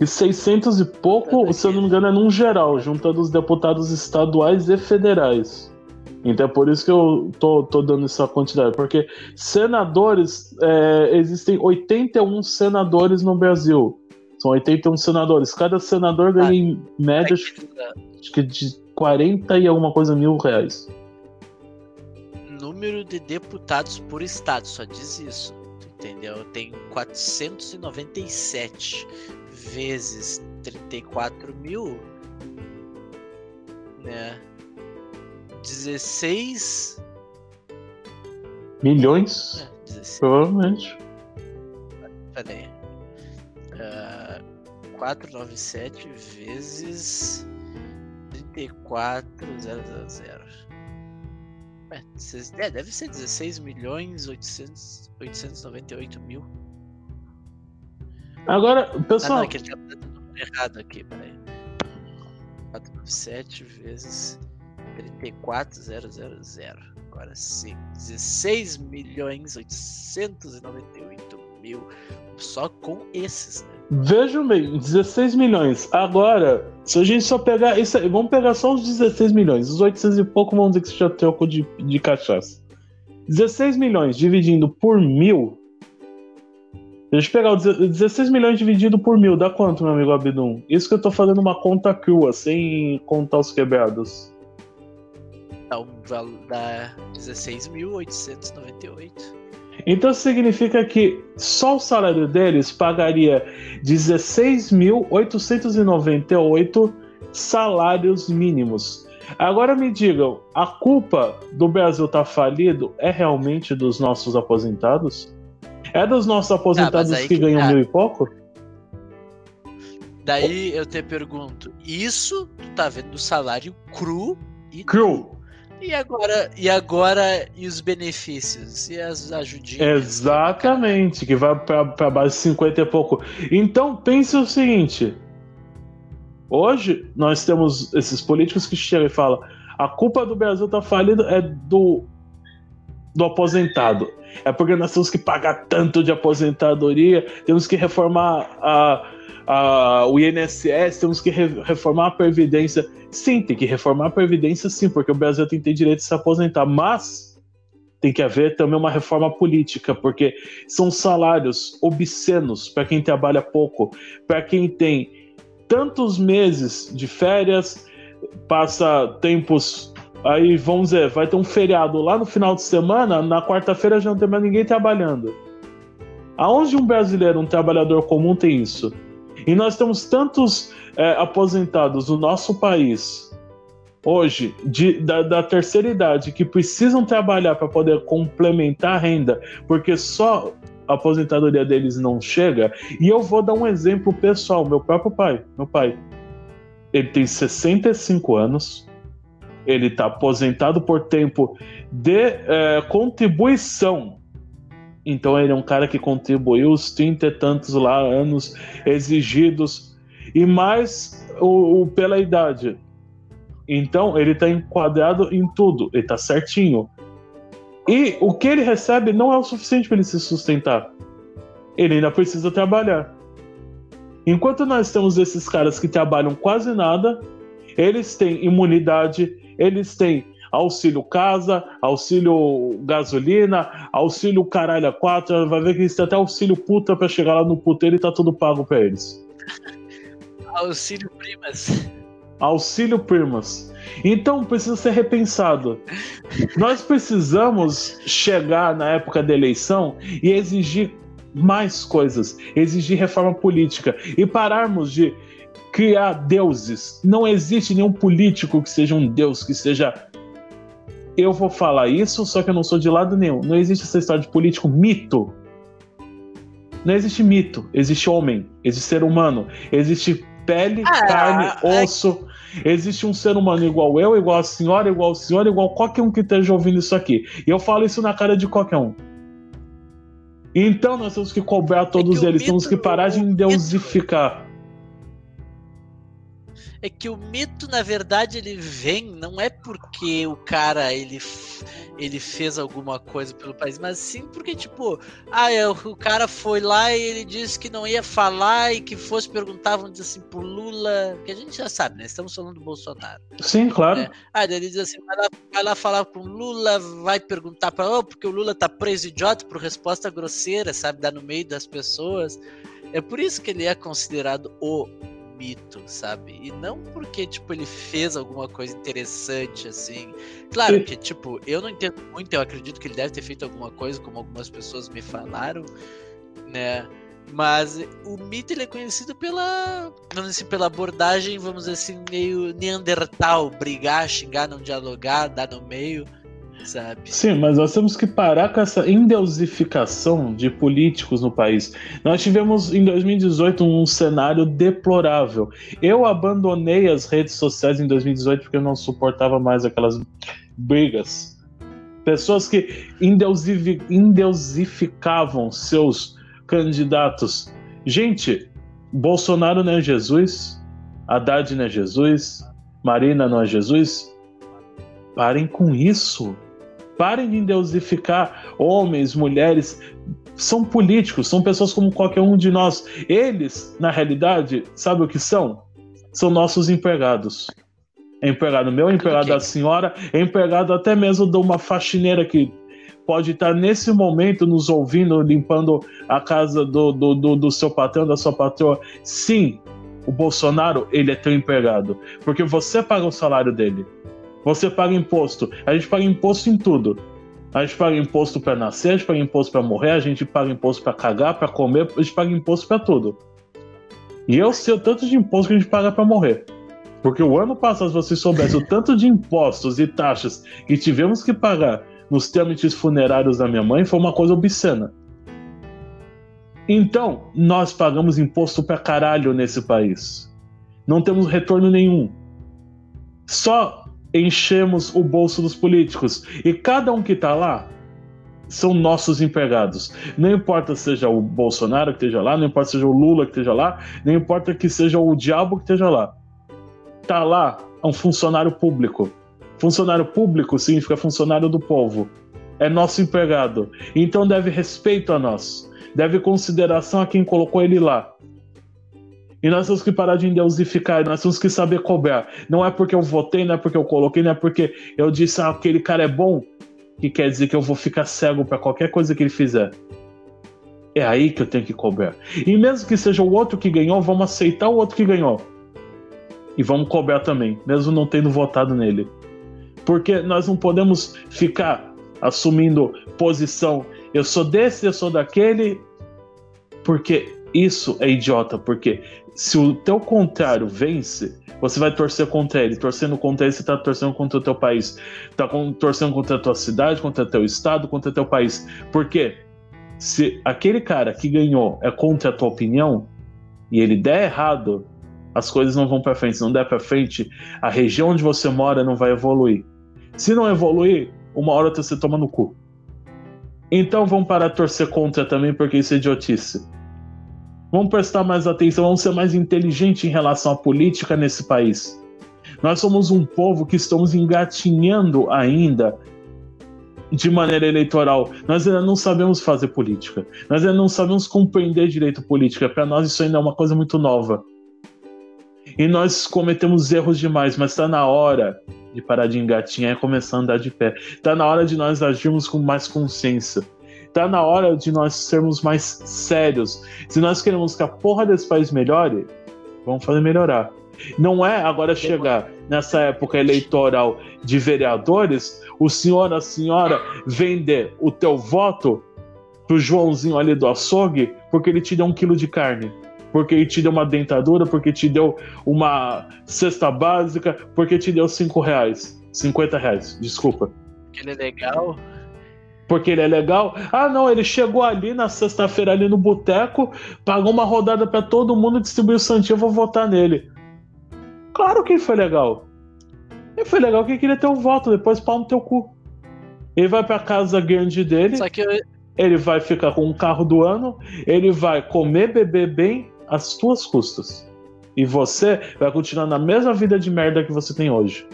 E 600 e pouco, se eu não me engano, é num geral, juntando os deputados estaduais e federais. Então é por isso que eu tô, tô dando essa quantidade. Porque senadores, é, existem 81 senadores no Brasil. São 81 senadores. Cada senador ganha em média, acho que de 40 e alguma coisa mil reais. número de deputados por estado, só diz isso. Entendeu? Tem 497 vezes 34 mil, né? 16. Milhões, É, 16. provavelmente. Pera aí. Ah, 497 vezes 34,000. Ué, dezesseis- É, deve ser 16 milhões 800, 898 mil. Agora, Ah, pessoal, não, aquele tá dando número errado aqui, peraí. 497 vezes 34000. Agora sim, 16 milhões 898 mil. Só com esses, né? Vejam bem, 16 milhões. Agora, se a gente só pegar. Isso, vamos pegar só os 16 milhões. Os 800 e pouco vamos dizer que já trocou de, de cachaça. 16 milhões dividindo por mil. Deixa eu pegar o 16 milhões dividido por mil. Dá quanto, meu amigo Abdum? Isso que eu tô fazendo uma conta crua, sem contar os quebrados. Dá, um, dá 16.898. Então significa que só o salário deles pagaria 16.898 salários mínimos. Agora me digam, a culpa do Brasil estar tá falido é realmente dos nossos aposentados? É dos nossos aposentados tá, que, que, ganham tá. mil e pouco? Daí eu te pergunto, isso tu tá vendo o salário cru e cru. E agora, e agora e os benefícios? E as ajudinhas? Exatamente, que vai para base de 50 e pouco. Então pense o seguinte: hoje nós temos esses políticos que chegam e falam: a culpa do Brasil tá falido é do, do aposentado. É porque nós temos que pagar tanto de aposentadoria, temos que reformar a o INSS, temos que re reformar a Previdência. Sim, tem que reformar a Previdência, sim, porque o Brasil tem que ter direito de se aposentar, mas tem que haver também uma reforma política, porque são salários obscenos para quem trabalha pouco, para quem tem tantos meses de férias, passa tempos. Aí vamos dizer, vai ter um feriado lá no final de semana, na quarta-feira já não tem mais ninguém trabalhando. Aonde um brasileiro, um trabalhador comum tem isso? E nós temos tantos é, aposentados no nosso país hoje, de, da, da, terceira idade, que precisam trabalhar para poder complementar a renda, porque só a aposentadoria deles não chega. E eu vou dar um exemplo pessoal: meu próprio pai. Meu pai, ele tem 65 anos. Ele está aposentado por tempo de é, contribuição então ele é um cara que contribuiu os trinta e tantos lá anos exigidos e mais o, o pela idade. Então ele está enquadrado em tudo, ele está certinho. E o que ele recebe não é o suficiente para ele se sustentar. Ele ainda precisa trabalhar. Enquanto nós temos esses caras que trabalham quase nada, eles têm imunidade, eles têm auxílio casa, auxílio gasolina, auxílio caralho a quatro, vai ver que eles têm até auxílio puta pra chegar lá no puteiro e tá tudo pago pra eles. auxílio primas. Auxílio primas. Então precisa ser repensado. Nós precisamos chegar na época da eleição e exigir mais coisas, exigir reforma política e pararmos de criar deuses. Não existe nenhum político que seja um deus, que seja eu vou falar isso, só que eu não sou de lado nenhum. Não existe essa história de político mito. Não existe mito, existe homem, existe ser humano, existe pele, ah, carne, é... osso. Existe um ser humano igual eu, igual a senhora, igual o senhor, igual qualquer um que esteja ouvindo isso aqui. E eu falo isso na cara de qualquer um. Então nós temos que cobrar todos é eles, temos que parar de endeusificar é que o mito, na verdade, ele vem não é porque o cara ele, ele fez alguma coisa pelo país, mas sim porque, tipo, ah, é, o cara foi lá e ele disse que não ia falar e que fosse dizer assim, pro Lula, que a gente já sabe, né? Estamos falando do Bolsonaro. Sim, claro. Né? Ah, ele diz assim, vai lá, vai lá falar com o Lula, vai perguntar para oh, porque o Lula tá preso idiota por resposta grosseira, sabe? Dar no meio das pessoas. É por isso que ele é considerado o mito, sabe? E não porque, tipo, ele fez alguma coisa interessante, assim. Claro que, tipo, eu não entendo muito, eu acredito que ele deve ter feito alguma coisa, como algumas pessoas me falaram, né? Mas o mito ele é conhecido pela, vamos assim, pela abordagem, vamos dizer assim, meio neandertal, brigar, xingar, não dialogar, dar no meio sabe? Sim, mas nós temos que parar com essa endeusificação de políticos no país. Nós tivemos em 2018 um cenário deplorável. Eu abandonei as redes sociais em 2018 porque eu não suportava mais aquelas brigas. Pessoas que endeusificavam seus candidatos. Gente, Bolsonaro não é Jesus, Haddad não é Jesus, Marina não é Jesus? Parem com isso. Parem de endeusificar homens, mulheres. São políticos, são pessoas como qualquer um de nós. Eles, na realidade, sabe o que são? São nossos empregados. É empregado meu, é empregado okay. da senhora, é empregado até mesmo de uma faxineira que pode estar nesse momento nos ouvindo, limpando a casa do, do, do, do seu patrão, da sua patroa. Sim, o Bolsonaro, ele é teu empregado. Porque você paga o salário dele. Você paga imposto. A gente paga imposto em tudo. A gente paga imposto para nascer, a gente paga imposto para morrer, a gente paga imposto para cagar, para comer, a gente paga imposto para tudo. E eu sei o tanto de imposto que a gente paga para morrer. Porque o ano passado, se você soubesse o tanto de impostos e taxas que tivemos que pagar nos trâmites funerários da minha mãe, foi uma coisa obscena. Então, nós pagamos imposto pra caralho nesse país. Não temos retorno nenhum. Só enchemos o bolso dos políticos. E cada um que tá lá são nossos empregados. Não importa seja o Bolsonaro que esteja lá, não importa seja o Lula que esteja lá, não importa que seja o diabo que esteja lá. Tá lá é um funcionário público. Funcionário público significa funcionário do povo. É nosso empregado. Então deve respeito a nós deve consideração a quem colocou ele lá. E nós temos que parar de endeusificar, nós temos que saber cobrar. Não é porque eu votei, não é porque eu coloquei, não é porque eu disse ah, aquele cara é bom, que quer dizer que eu vou ficar cego para qualquer coisa que ele fizer. É aí que eu tenho que cobrar. E mesmo que seja o outro que ganhou, vamos aceitar o outro que ganhou. E vamos cobrar também, mesmo não tendo votado nele. Porque nós não podemos ficar assumindo posição eu sou desse, eu sou daquele, porque isso é idiota, porque se o teu contrário vence, você vai torcer contra ele. Torcendo contra ele, você está torcendo contra o teu país. Está torcendo contra a tua cidade, contra o teu estado, contra o teu país. Por quê? Se aquele cara que ganhou é contra a tua opinião e ele der errado, as coisas não vão para frente. Se não der para frente, a região onde você mora não vai evoluir. Se não evoluir, uma hora você toma no cu. Então vamos parar de torcer contra também, porque isso é idiotice. Vamos prestar mais atenção, vamos ser mais inteligentes em relação à política nesse país. Nós somos um povo que estamos engatinhando ainda de maneira eleitoral. Nós ainda não sabemos fazer política. Nós ainda não sabemos compreender direito política. Para nós isso ainda é uma coisa muito nova. E nós cometemos erros demais, mas está na hora de parar de engatinhar e começar a andar de pé. Tá na hora de nós agirmos com mais consciência. Tá na hora de nós sermos mais sérios. Se nós queremos que a porra desse país melhore, vamos fazer melhorar. Não é agora chegar nessa época eleitoral de vereadores, o senhor, a senhora vender o teu voto pro Joãozinho ali do açougue porque ele te deu um quilo de carne porque ele te deu uma dentadura, porque te deu uma cesta básica, porque te deu 5 reais. 50 reais, desculpa. Ele é legal. Porque ele é legal. Ah, não, ele chegou ali na sexta-feira, ali no boteco, pagou uma rodada para todo mundo, distribuiu o Santinho, eu vou votar nele. Claro que ele foi legal. Ele foi legal que ele queria ter um voto, depois pau no teu cu. Ele vai pra casa grande dele. Só que. Ele vai ficar com um carro do ano, ele vai comer, beber bem, às tuas custas. E você vai continuar na mesma vida de merda que você tem hoje.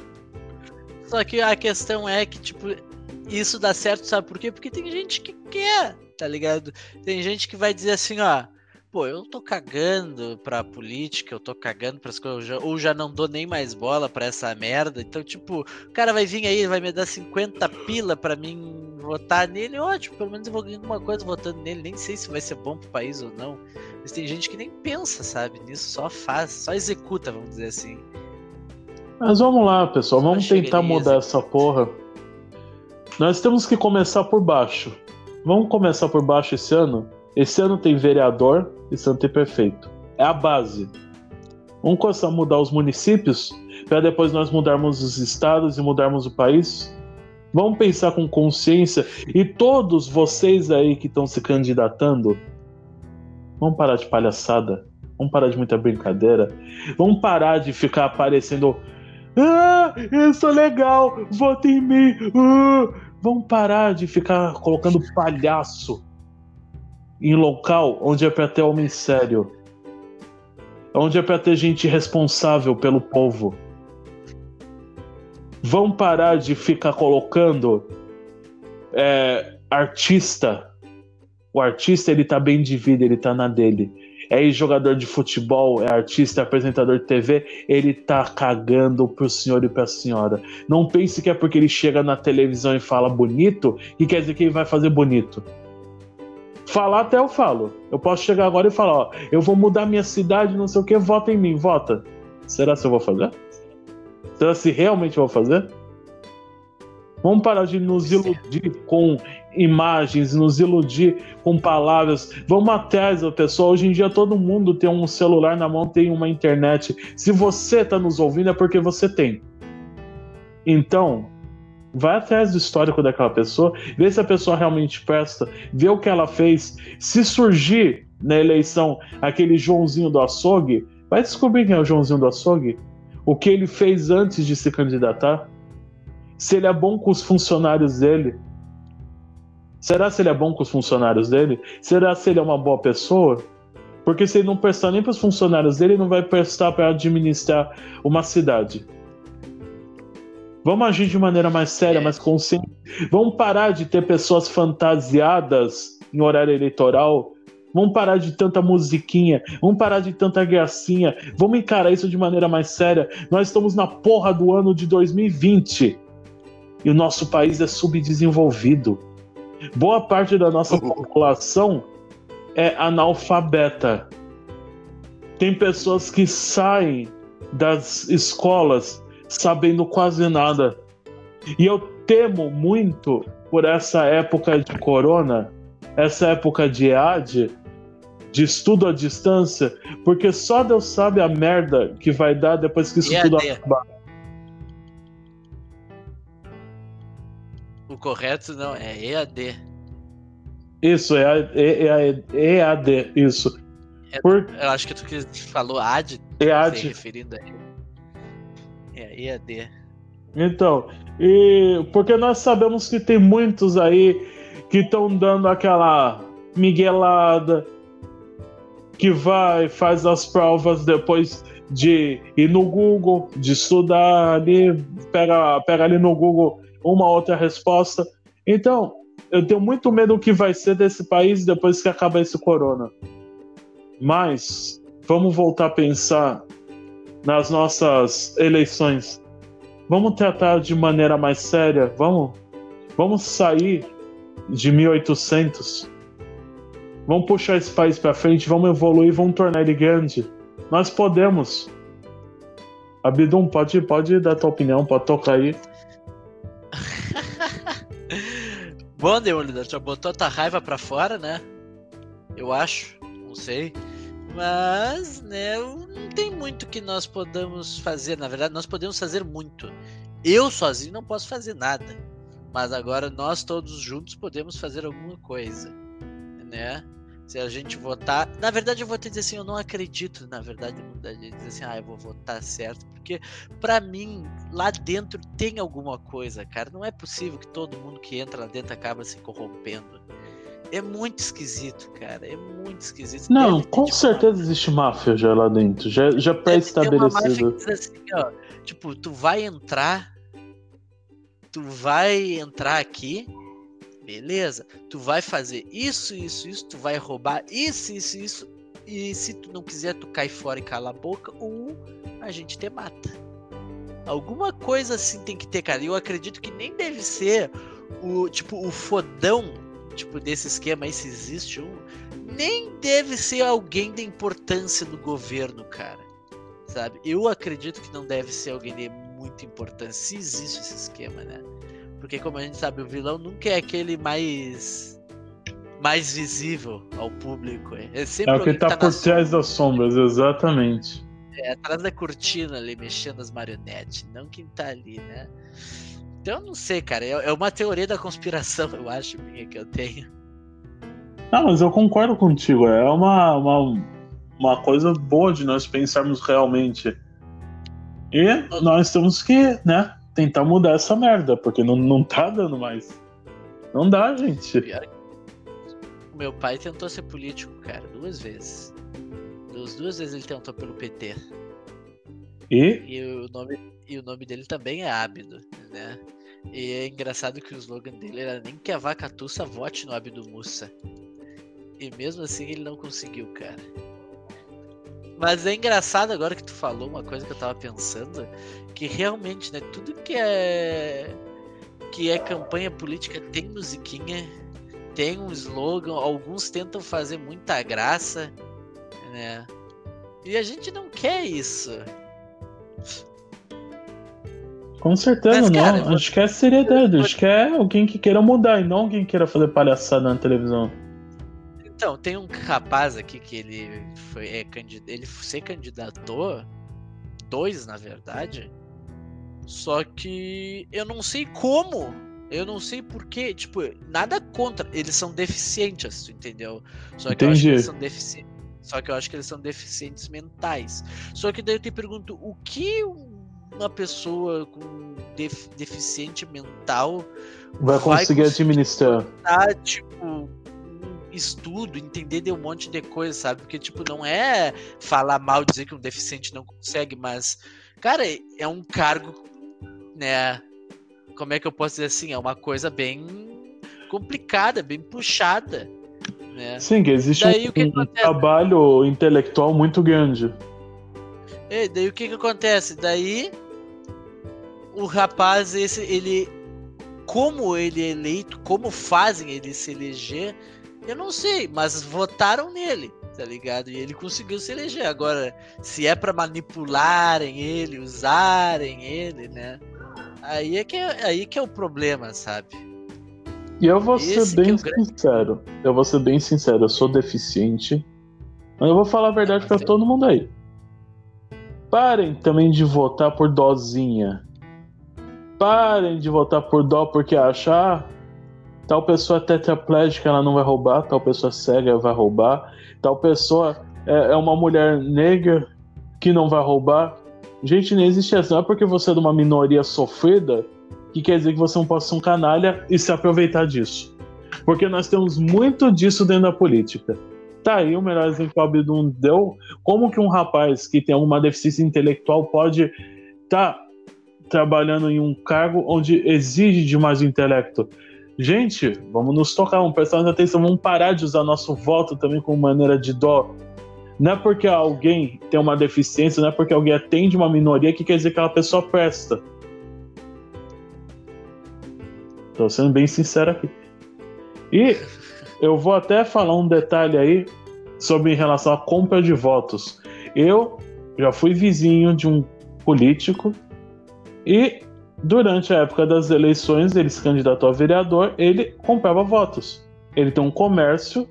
Só que a questão é que, tipo, isso dá certo, sabe por quê? Porque tem gente que quer, tá ligado? Tem gente que vai dizer assim, ó. Pô, eu tô cagando pra política, eu tô cagando pras coisas, ou já não dou nem mais bola pra essa merda. Então, tipo, o cara vai vir aí, vai me dar 50 pila pra mim votar nele. Ótimo, pelo menos eu vou ganhar alguma coisa votando nele. Nem sei se vai ser bom pro país ou não. Mas tem gente que nem pensa, sabe, nisso, só faz, só executa, vamos dizer assim. Mas vamos lá, pessoal, vamos tentar mudar essa porra. Nós temos que começar por baixo. Vamos começar por baixo esse ano? Esse ano tem vereador, esse ano tem prefeito. É a base. Vamos começar a mudar os municípios para depois nós mudarmos os estados e mudarmos o país? Vamos pensar com consciência e todos vocês aí que estão se candidatando, Vamos parar de palhaçada. Vamos parar de muita brincadeira. Vamos parar de ficar aparecendo. Ah, eu sou legal, vota em mim. Ah. Vamos parar de ficar colocando palhaço em local onde é pra ter homem sério. Onde é pra ter gente responsável pelo povo. Vão parar de ficar colocando é, artista. O artista ele tá bem de vida, ele tá na dele. É jogador de futebol, é artista, é apresentador de TV, ele tá cagando pro senhor e pra senhora. Não pense que é porque ele chega na televisão e fala bonito, que quer dizer que ele vai fazer bonito. Falar até eu falo. Eu posso chegar agora e falar, ó, eu vou mudar minha cidade, não sei o que, vota em mim, vota. Será se eu vou fazer? Será se realmente eu vou fazer? Vamos parar de nos iludir com imagens, nos iludir com palavras. Vamos atrás da pessoa. Hoje em dia todo mundo tem um celular na mão, tem uma internet. Se você está nos ouvindo é porque você tem. Então, vai atrás do histórico daquela pessoa, vê se a pessoa realmente presta, vê o que ela fez. Se surgir na eleição aquele Joãozinho do açougue, vai descobrir quem é o Joãozinho do açougue, o que ele fez antes de se candidatar se ele é bom com os funcionários dele. Será se ele é bom com os funcionários dele? Será se ele é uma boa pessoa? Porque se ele não prestar nem para os funcionários dele, ele não vai prestar para administrar uma cidade. Vamos agir de maneira mais séria, mais consciente. Vamos parar de ter pessoas fantasiadas em horário eleitoral. Vamos parar de tanta musiquinha. Vamos parar de tanta gracinha. Vamos encarar isso de maneira mais séria. Nós estamos na porra do ano de 2020 e o nosso país é subdesenvolvido. Boa parte da nossa população é analfabeta. Tem pessoas que saem das escolas sabendo quase nada. E eu temo muito por essa época de corona, essa época de EAD, de estudo à distância, porque só Deus sabe a merda que vai dar depois que isso EAD. tudo acabar. Correto não, é EAD. Isso, é, é, é EAD, isso. É, Por... Eu acho que tu falou AD, EAD. se referindo a É, EAD. Então, e porque nós sabemos que tem muitos aí que estão dando aquela miguelada, que vai, faz as provas depois de ir no Google, de estudar ali, pega, pega ali no Google uma outra resposta. Então, eu tenho muito medo do que vai ser desse país depois que acabar esse corona. Mas vamos voltar a pensar nas nossas eleições. Vamos tratar de maneira mais séria. Vamos, vamos sair de 1800. Vamos puxar esse país para frente. Vamos evoluir. Vamos tornar ele grande. Nós podemos. Abidum, pode, pode dar tua opinião, pode tocar aí. Bom, Demolidor, já botou tua raiva pra fora, né? Eu acho, não sei. Mas, né, não tem muito que nós podamos fazer. Na verdade, nós podemos fazer muito. Eu sozinho não posso fazer nada. Mas agora nós todos juntos podemos fazer alguma coisa, né? Se a gente votar. Na verdade, eu vou te dizer assim, eu não acredito, na verdade, de dizer assim, ah, eu vou votar certo, porque para mim, lá dentro tem alguma coisa, cara. Não é possível que todo mundo que entra lá dentro acaba se corrompendo. É muito esquisito, cara. É muito esquisito. Não, com certeza existe máfia já lá dentro. Já, já pré-estabelecido. Assim, tipo, tu vai entrar. Tu vai entrar aqui Beleza? Tu vai fazer isso, isso, isso, tu vai roubar isso, isso, isso. E se tu não quiser, tu cai fora e cala a boca, ou a gente te mata. Alguma coisa assim tem que ter, cara. Eu acredito que nem deve ser o tipo o fodão, tipo desse esquema aí, se existe um, nem deve ser alguém da importância do governo, cara. Sabe? Eu acredito que não deve ser alguém de muita importância, se existe esse esquema, né? Porque como a gente sabe, o vilão nunca é aquele mais mais visível ao público. É, sempre é o que tá, tá por trás das sombras, exatamente. É, atrás da cortina ali, mexendo as marionetes, não quem tá ali, né? Então, eu não sei, cara. É, é uma teoria da conspiração, eu acho, minha, que eu tenho. Não, mas eu concordo contigo. É uma, uma, uma coisa boa de nós pensarmos realmente. E nós temos que, né, tentar mudar essa merda, porque não, não tá dando mais. Não dá, gente. Meu pai tentou ser político, cara, duas vezes. Duas, duas vezes ele tentou pelo PT. E? E o nome, E o nome dele também é Ábido, né? E é engraçado que o slogan dele era nem que a vaca tussa vote no Abdo Mussa. E mesmo assim ele não conseguiu, cara. Mas é engraçado agora que tu falou uma coisa que eu tava pensando, que realmente, né, tudo que é que é campanha política tem musiquinha, tem um slogan, alguns tentam fazer muita graça, né? E a gente não quer isso. Com certeza Mas, cara, não. A gente quer seriedade. A gente quer alguém que queira mudar e não alguém que queira fazer palhaçada na televisão. Então, tem um rapaz aqui que ele foi é, ele se candidatou, dois na verdade. Só que eu não sei como, eu não sei porquê, tipo, nada contra, eles são deficientes, entendeu? Só que Entendi. eu acho que eles são deficientes. Só que eu acho que eles são deficientes mentais. Só que daí eu te pergunto, o que uma pessoa com def deficiente mental vai conseguir vai administrar? Tipo, estudo, entender de um monte de coisa, sabe? Porque, tipo, não é falar mal, dizer que um deficiente não consegue, mas, cara, é um cargo, né? Como é que eu posso dizer assim? É uma coisa bem complicada, bem puxada. Né? Sim, que existe daí, um, que um trabalho intelectual muito grande. E é, daí o que que acontece? Daí o rapaz, esse, ele. Como ele é eleito, como fazem ele se eleger, eu não sei, mas votaram nele, tá ligado? E ele conseguiu se eleger. Agora, se é para manipularem ele, usarem ele, né? Aí é que é, aí que é o problema, sabe? E eu vou Esse ser bem é sincero. Eu vou ser bem sincero, eu sou deficiente. Mas eu vou falar a verdade para todo mundo aí. Parem também de votar por dozinha. Parem de votar por dó porque achar tal pessoa é tetraplégica ela não vai roubar, tal pessoa cega vai roubar, tal pessoa é, é uma mulher negra que não vai roubar. Gente, não existe essa. Não é porque você é de uma minoria sofrida que quer dizer que você não pode ser um canalha e se aproveitar disso. Porque nós temos muito disso dentro da política. Tá aí o melhor exemplo que o Abdul deu. Como que um rapaz que tem alguma deficiência intelectual pode estar tá trabalhando em um cargo onde exige de mais intelecto? Gente, vamos nos tocar, vamos prestar mais atenção, vamos parar de usar nosso voto também como maneira de dó. Não é porque alguém tem uma deficiência, não é porque alguém atende uma minoria que quer dizer que aquela pessoa presta. Tô sendo bem sincero aqui. E eu vou até falar um detalhe aí sobre em relação à compra de votos. Eu já fui vizinho de um político e durante a época das eleições ele se candidatou a vereador, ele comprava votos. Ele tem um comércio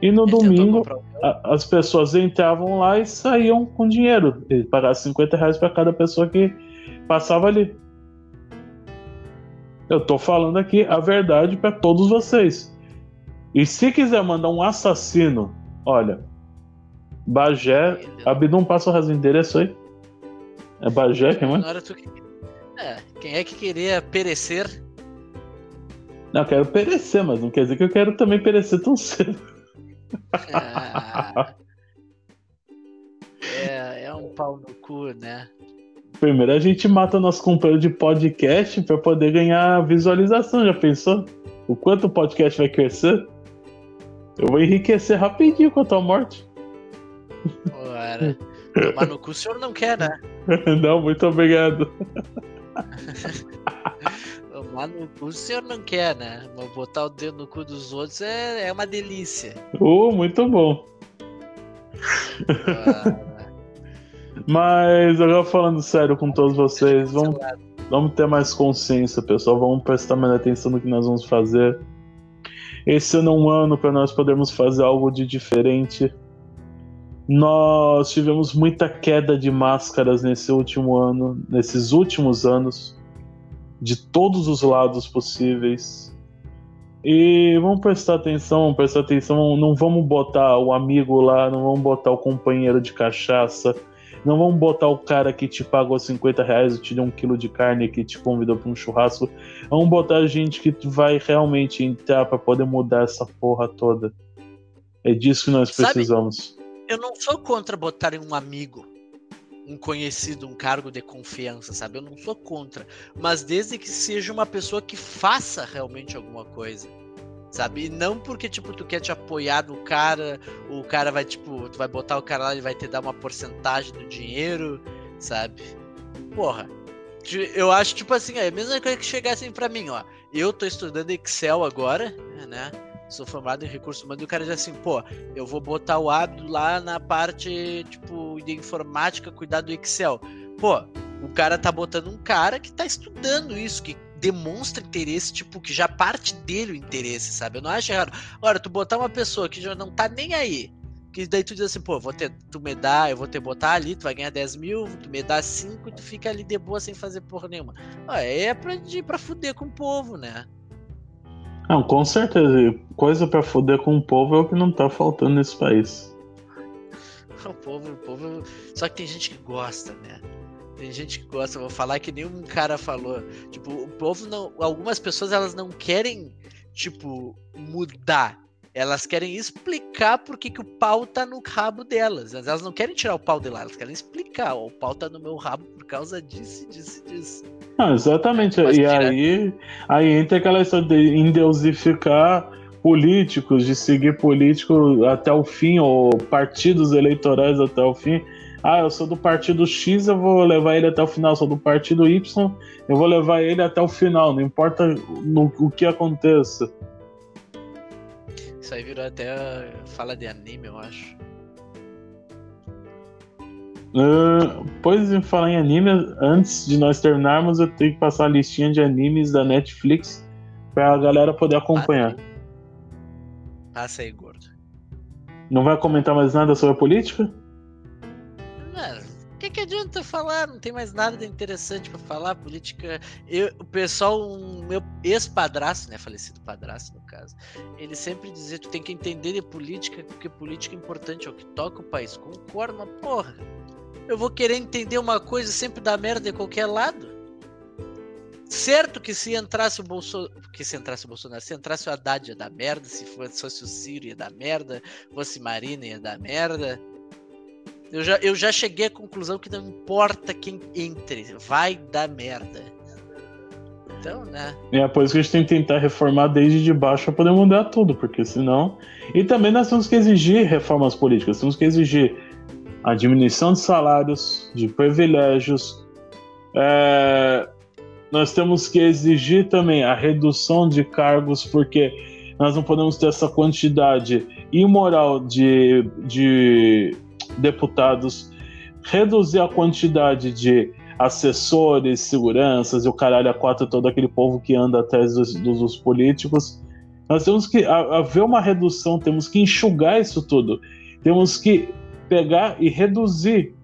e no ele domingo a, as pessoas entravam lá e saíam com dinheiro. Ele pagava 50 reais para cada pessoa que passava ali. Eu tô falando aqui a verdade para todos vocês. E se quiser mandar um assassino, olha, Bagé, Abdum passa o resto do endereço aí. É Bagé, quem mais? É, quem é que queria perecer? Não, eu quero perecer, mas não quer dizer que eu quero também perecer tão cedo. Ah, é, é um pau no cu, né? Primeiro a gente mata nosso companheiro de podcast para poder ganhar visualização, já pensou? O quanto o podcast vai crescer? Eu vou enriquecer rapidinho com a tua morte. Ora, mas no cu o senhor não quer, né? não, muito obrigado. Tomar no cu o senhor não quer, né? Mas botar o dedo no cu dos outros é, é uma delícia. Uh, muito bom. Mas agora falando sério com todos vocês, vamos, vamos ter mais consciência, pessoal. Vamos prestar mais atenção no que nós vamos fazer. Esse ano é um ano para nós podermos fazer algo de diferente. Nós tivemos muita queda de máscaras nesse último ano, nesses últimos anos, de todos os lados possíveis. E vamos prestar atenção, vamos prestar atenção, não vamos botar o amigo lá, não vamos botar o companheiro de cachaça, não vamos botar o cara que te pagou 50 reais e te deu um quilo de carne que te convidou para um churrasco. Vamos botar a gente que vai realmente entrar para poder mudar essa porra toda. É disso que nós precisamos. Sabe, eu não sou contra botarem um amigo. um conhecido, um cargo de confiança, sabe? Eu não sou contra, mas desde que seja uma pessoa que faça realmente alguma coisa. Sabe? E não porque, tipo, tu quer te apoiar no cara, o cara vai, tipo, tu vai botar o cara lá, ele vai te dar uma porcentagem do dinheiro, sabe? Porra. Eu acho, tipo assim, é a mesma coisa que chegassem para mim, ó. Eu tô estudando Excel agora, né? Sou formado em recursos humanos e o cara diz assim, pô, eu vou botar o hábito lá na parte, tipo, de informática, cuidar do Excel. Pô, o cara tá botando um cara que tá estudando isso, que demonstra interesse, tipo, que já parte dele o interesse, sabe? Eu não acho errado. Agora, tu botar uma pessoa que já não tá nem aí, que daí tu diz assim, pô, vou ter, tu me dá, eu vou te botar ali, tu vai ganhar 10 mil, tu me dá 5 e tu fica ali de boa sem fazer porra nenhuma. Ah, é pra, pra fuder com o povo, né? Não, com certeza. Coisa pra fuder com o povo é o que não tá faltando nesse país. O povo, o povo. Só que tem gente que gosta, né? Tem gente que gosta, vou falar que nenhum cara falou. Tipo, o povo não. Algumas pessoas elas não querem, tipo, mudar. Elas querem explicar por que, que o pau tá no rabo delas. Elas não querem tirar o pau de lá, elas querem explicar. o pau tá no meu rabo por causa disso, disso, disso. Ah, exatamente. e aí, aí entra aquela história de endeusificar políticos, de seguir políticos até o fim, ou partidos eleitorais até o fim. Ah, eu sou do partido X, eu vou levar ele até o final. Eu sou do partido Y, eu vou levar ele até o final. Não importa no, o que aconteça. Isso aí virou até fala de anime, eu acho. Uh, pois em falar em anime, antes de nós terminarmos, eu tenho que passar a listinha de animes da Netflix para a galera poder acompanhar. Passa aí, gordo. Não vai comentar mais nada sobre a política? O que, que adianta falar? Não tem mais nada de interessante para falar. Política. Eu, o pessoal, um, meu ex-padrasto, né? Falecido padrasto, no caso. Ele sempre dizia: tu tem que entender de política, porque política é importante, é o que toca o país. Concordo, mas porra. Eu vou querer entender uma coisa sempre da merda de qualquer lado. Certo que se entrasse o Bolsonaro. Que se entrasse o Bolsonaro, se entrasse o Haddad ia dar merda, se fosse o Ciro ia dar merda, fosse Marina ia dar merda. Eu já, eu já cheguei à conclusão que não importa quem entre, vai dar merda. Então, né? É por isso que a gente tem que tentar reformar desde de baixo para poder mudar tudo, porque senão. E também nós temos que exigir reformas políticas, temos que exigir a diminuição de salários, de privilégios. É... Nós temos que exigir também a redução de cargos, porque nós não podemos ter essa quantidade imoral de, de deputados, reduzir a quantidade de assessores, seguranças e o caralho a quatro, todo aquele povo que anda atrás dos, dos políticos. Nós temos que haver uma redução, temos que enxugar isso tudo. Temos que pegar e reduzir,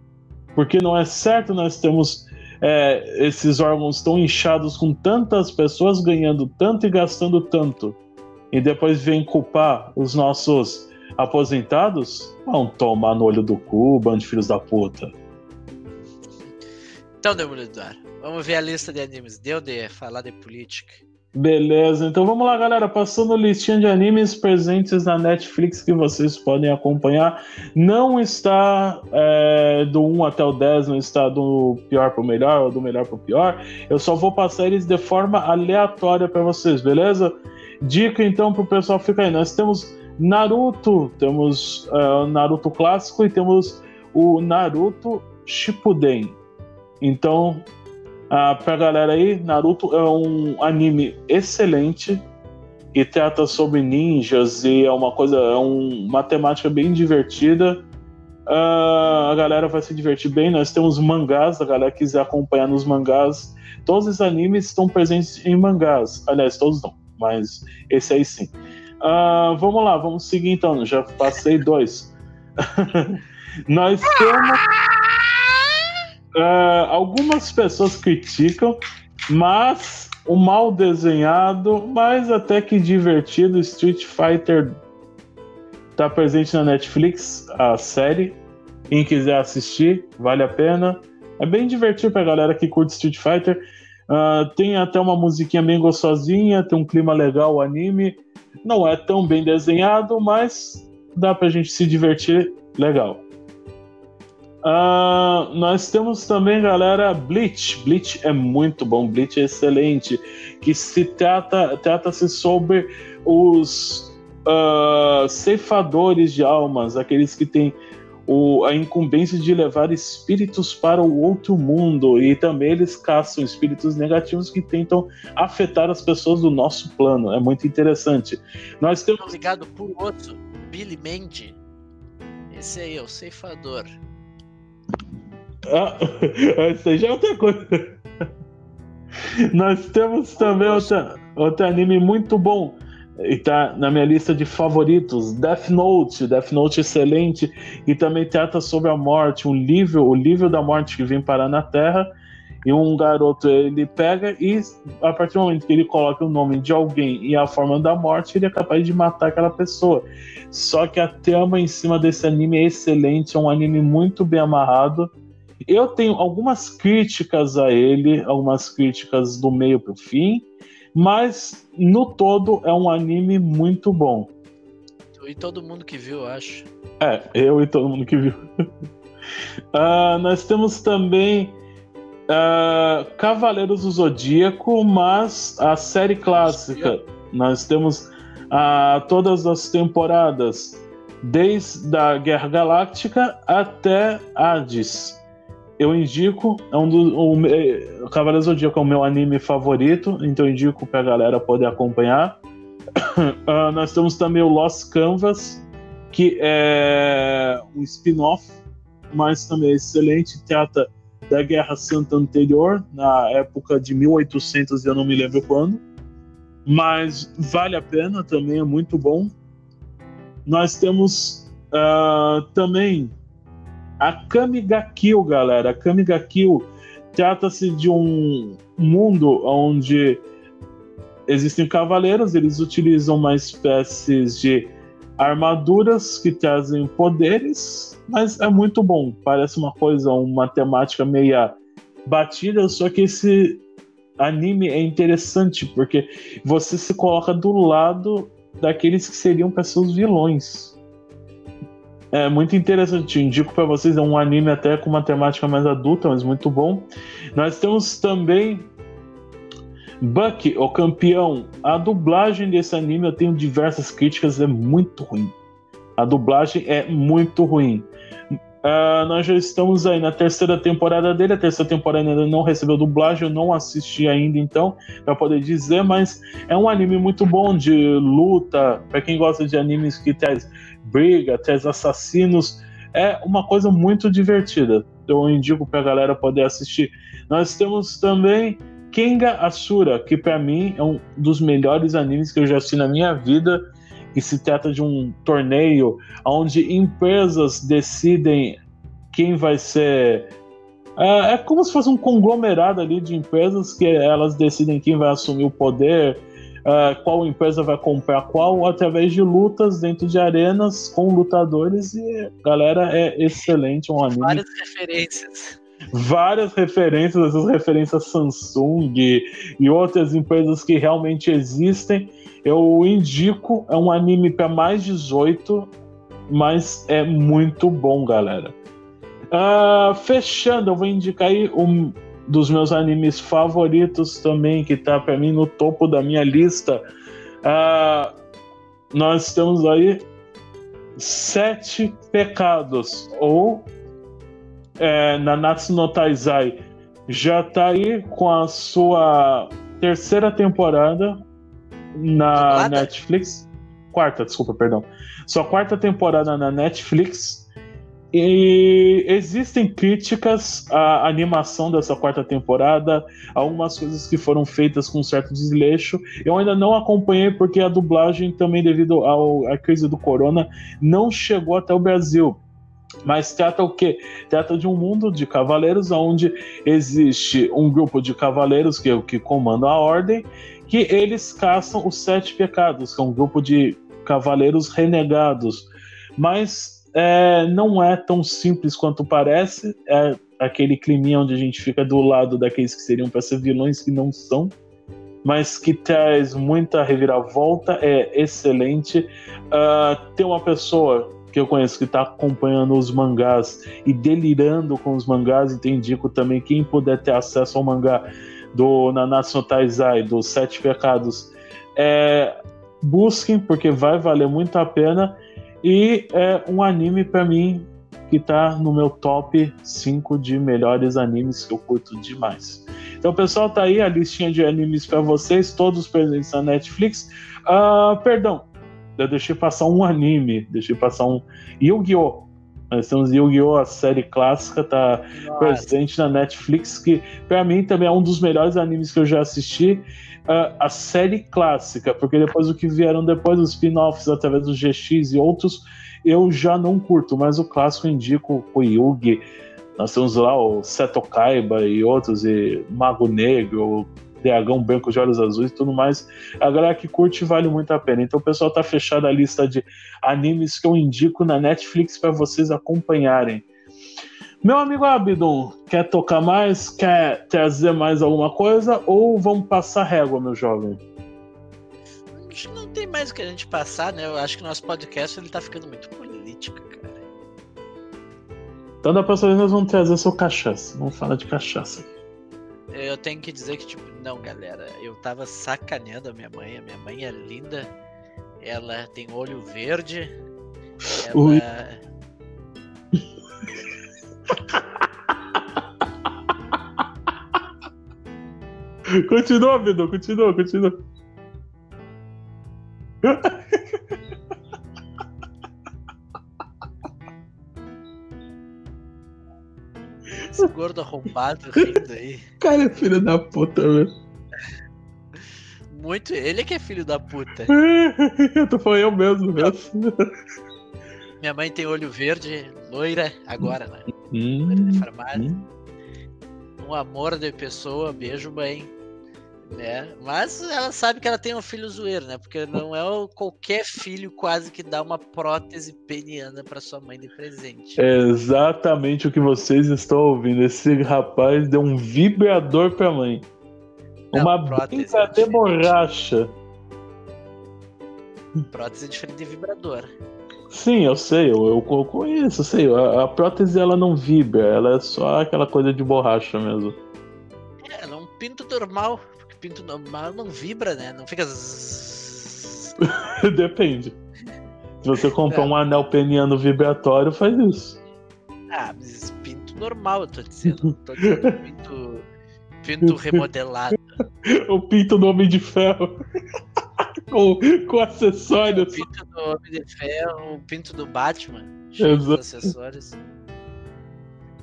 porque não é certo nós temos é, esses órgãos tão inchados com tantas pessoas ganhando tanto e gastando tanto, e depois vem culpar os nossos aposentados vão tomar no olho do cu, bando de filhos da puta. Então, Demolidor, vamos ver a lista de animes. Deu de falar de política. Beleza, então vamos lá, galera. Passando a listinha de animes presentes na Netflix que vocês podem acompanhar. Não está é, do 1 até o 10, não está do pior para o melhor ou do melhor para o pior. Eu só vou passar eles de forma aleatória para vocês, beleza? Dica então para o pessoal ficar aí. Nós temos Naruto, temos uh, Naruto clássico e temos o Naruto Shippuden. Então, uh, pra galera aí, Naruto é um anime excelente e trata sobre ninjas e é uma coisa, é um, uma temática bem divertida. Uh, a galera vai se divertir bem. Nós temos mangás, a galera quiser acompanhar nos mangás. Todos os animes estão presentes em mangás. Aliás, todos não, mas esse aí sim. Uh, vamos lá, vamos seguir então. Já passei dois. Nós temos. Uh, algumas pessoas criticam, mas o mal desenhado, mas até que divertido Street Fighter está presente na Netflix, a série. Quem quiser assistir, vale a pena. É bem divertido pra galera que curte Street Fighter. Uh, tem até uma musiquinha bem gostosinha, tem um clima legal o anime. Não é tão bem desenhado, mas dá pra gente se divertir legal. Uh, nós temos também, galera, Bleach. Bleach é muito bom, Bleach é excelente. Que se trata, trata-se sobre os uh, ceifadores de almas, aqueles que têm o, a incumbência de levar espíritos para o outro mundo. E também eles caçam espíritos negativos que tentam afetar as pessoas do nosso plano. É muito interessante. Nós temos. Ligado por outro, Billy Mandy. Esse aí é o ceifador. Ah, isso aí já é outra coisa. Nós temos também outra, outro anime muito bom. E tá na minha lista de favoritos, Death Note, Death Note excelente, e também trata sobre a morte, um livro, o livro da morte que vem parar na Terra, e um garoto ele pega e a partir do momento que ele coloca o nome de alguém e a forma da morte, ele é capaz de matar aquela pessoa. Só que a trama em cima desse anime é excelente, é um anime muito bem amarrado, eu tenho algumas críticas a ele, algumas críticas do meio para o fim, mas no todo é um anime muito bom. E todo mundo que viu, acho. É, eu e todo mundo que viu. uh, nós temos também uh, Cavaleiros do Zodíaco, mas a série clássica. Nós temos uh, todas as temporadas, desde a Guerra Galáctica até Hades eu indico, é um do, o, é, Cavaleiros do Zodíaco é o meu anime favorito, então eu indico pra galera poder acompanhar. uh, nós temos também o Lost Canvas, que é um spin-off, mas também é excelente, trata da Guerra Santa anterior, na época de 1800, eu não me lembro quando, mas vale a pena, também é muito bom. Nós temos uh, também a Kamiga Kill, galera. A Kamiga Kill trata-se de um mundo onde existem cavaleiros, eles utilizam uma espécie de armaduras que trazem poderes, mas é muito bom. Parece uma coisa, uma temática meia batida, só que esse anime é interessante porque você se coloca do lado daqueles que seriam pessoas vilões. É muito interessante, indico para vocês, é um anime até com uma temática mais adulta, mas muito bom. Nós temos também Buck, o campeão. A dublagem desse anime eu tenho diversas críticas, é muito ruim. A dublagem é muito ruim. Uh, nós já estamos aí na terceira temporada dele. A terceira temporada ainda não recebeu dublagem, eu não assisti ainda, então, para poder dizer, mas é um anime muito bom de luta. Para quem gosta de animes que traz briga, traz assassinos, é uma coisa muito divertida. Então, eu indico para a galera poder assistir. Nós temos também Kenga Asura, que para mim é um dos melhores animes que eu já assisti na minha vida que se trata de um torneio onde empresas decidem quem vai ser. É, é, como se fosse um conglomerado ali de empresas que elas decidem quem vai assumir o poder, é, qual empresa vai comprar qual, através de lutas dentro de arenas com lutadores. E, galera, é excelente. Um anime. Várias referências várias referências, essas referências Samsung e outras empresas que realmente existem. Eu indico, é um anime para mais 18, mas é muito bom, galera. Uh, fechando, eu vou indicar aí um dos meus animes favoritos também, que tá para mim no topo da minha lista. Uh, nós temos aí Sete Pecados, ou é, Nanatsu no Taizai, já tá aí com a sua terceira temporada na Netflix. Quarta, desculpa, perdão. Sua quarta temporada na Netflix. E existem críticas à animação dessa quarta temporada, algumas coisas que foram feitas com certo desleixo. Eu ainda não acompanhei porque a dublagem, também devido ao, à crise do corona, não chegou até o Brasil. Mas trata o quê? Trata de um mundo de cavaleiros onde existe um grupo de cavaleiros que, que comandam a ordem que eles caçam os sete pecados, que é um grupo de cavaleiros renegados. Mas é, não é tão simples quanto parece. É aquele clima onde a gente fica do lado daqueles que seriam para ser vilões que não são, mas que traz muita reviravolta, é excelente. Uh, tem uma pessoa que eu conheço que está acompanhando os mangás e delirando com os mangás, então indico também quem puder ter acesso ao mangá do Nanatsu Taizai, dos Sete Pecados, é, busquem, porque vai valer muito a pena. E é um anime para mim que tá no meu top 5 de melhores animes que eu curto demais. Então, pessoal, tá aí a listinha de animes para vocês, todos presentes na Netflix. Uh, perdão, eu deixei passar um anime, deixei passar um Yu-Gi-Oh! Nós temos Yu-Gi-Oh! a série clássica, tá Nossa. presente na Netflix, que para mim também é um dos melhores animes que eu já assisti. Uh, a série clássica, porque depois o que vieram depois, os spin-offs através do GX e outros, eu já não curto, mas o clássico indico o Yugi. Nós temos lá o Seto Kaiba e outros, e Mago Negro, dragão branco de olhos azuis e tudo mais. A galera que curte vale muito a pena. Então o pessoal tá fechado a lista de animes que eu indico na Netflix para vocês acompanharem. Meu amigo Abdon, quer tocar mais? Quer trazer mais alguma coisa? Ou vamos passar régua, meu jovem? Não tem mais o que a gente passar, né? Eu acho que nosso podcast ele tá ficando muito político, cara. Então da próxima vez nós vamos trazer seu cachaça. Vamos falar de cachaça. Eu tenho que dizer que, tipo, não, galera, eu tava sacaneando a minha mãe. A minha mãe é linda. Ela tem olho verde. Ela. Ui. continua, Bidu, continua, continua. Esse gordo arrombado rindo aí. Cara, é filho da puta, velho. Muito, ele é que é filho da puta. eu tô falando eu mesmo, mesmo. Minha mãe tem olho verde, loira, agora, né? Hum, loira de farmácia. Hum. Um amor de pessoa, beijo, mãe né? Mas ela sabe que ela tem um filho zoeiro, né? Porque não é qualquer filho quase que dá uma prótese peniana para sua mãe de presente. É exatamente o que vocês estão ouvindo. Esse rapaz deu um vibrador pra mãe. Não, uma brinca é de borracha. Prótese é diferente de vibrador. Sim, eu sei, eu, eu conheço, eu sei. A, a prótese ela não vibra, ela é só aquela coisa de borracha mesmo. É, ela é um pinto normal pinto normal não vibra, né? Não fica. Depende. Se você comprar um anel peniano vibratório, faz isso. Ah, mas pinto normal, eu tô dizendo. Tô dizendo pinto, pinto remodelado. o pinto do Homem de Ferro. com, com acessórios. O pinto do Homem de Ferro, o pinto do Batman. Exato. acessórios.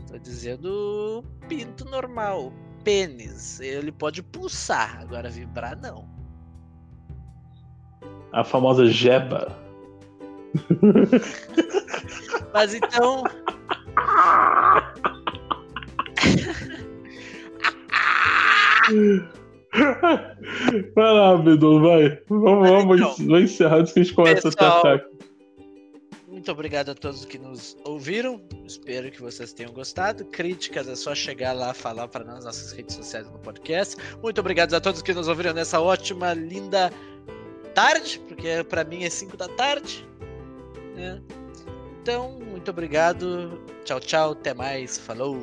Tô dizendo pinto normal pênis. Ele pode pulsar, agora vibrar não. A famosa jeba. Mas então. vai lá, Bidu, vai. Vamos, vamos, então, vamos encerrar antes que a gente comece a tratar. Muito obrigado a todos que nos ouviram. Espero que vocês tenham gostado. Críticas é só chegar lá falar para nas nossas redes sociais no podcast. Muito obrigado a todos que nos ouviram nessa ótima, linda tarde, porque para mim é 5 da tarde. Né? Então, muito obrigado. Tchau, tchau. Até mais. Falou.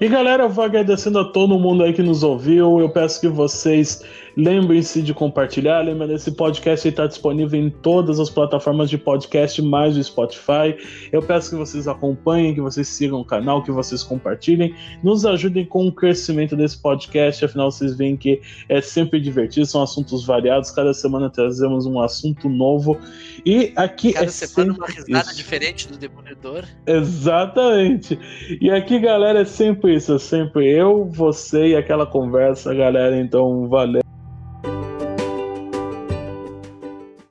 E galera, eu vou agradecendo a todo mundo aí que nos ouviu. Eu peço que vocês Lembrem-se de compartilhar. Lembra desse podcast está disponível em todas as plataformas de podcast, mais o Spotify. Eu peço que vocês acompanhem, que vocês sigam o canal, que vocês compartilhem, nos ajudem com o crescimento desse podcast. Afinal, vocês veem que é sempre divertido, são assuntos variados. Cada semana trazemos um assunto novo. E aqui Cada é semana uma risada isso. diferente do Demolidor. Exatamente. E aqui, galera, é sempre isso. É sempre eu, você e aquela conversa, galera. Então, valeu.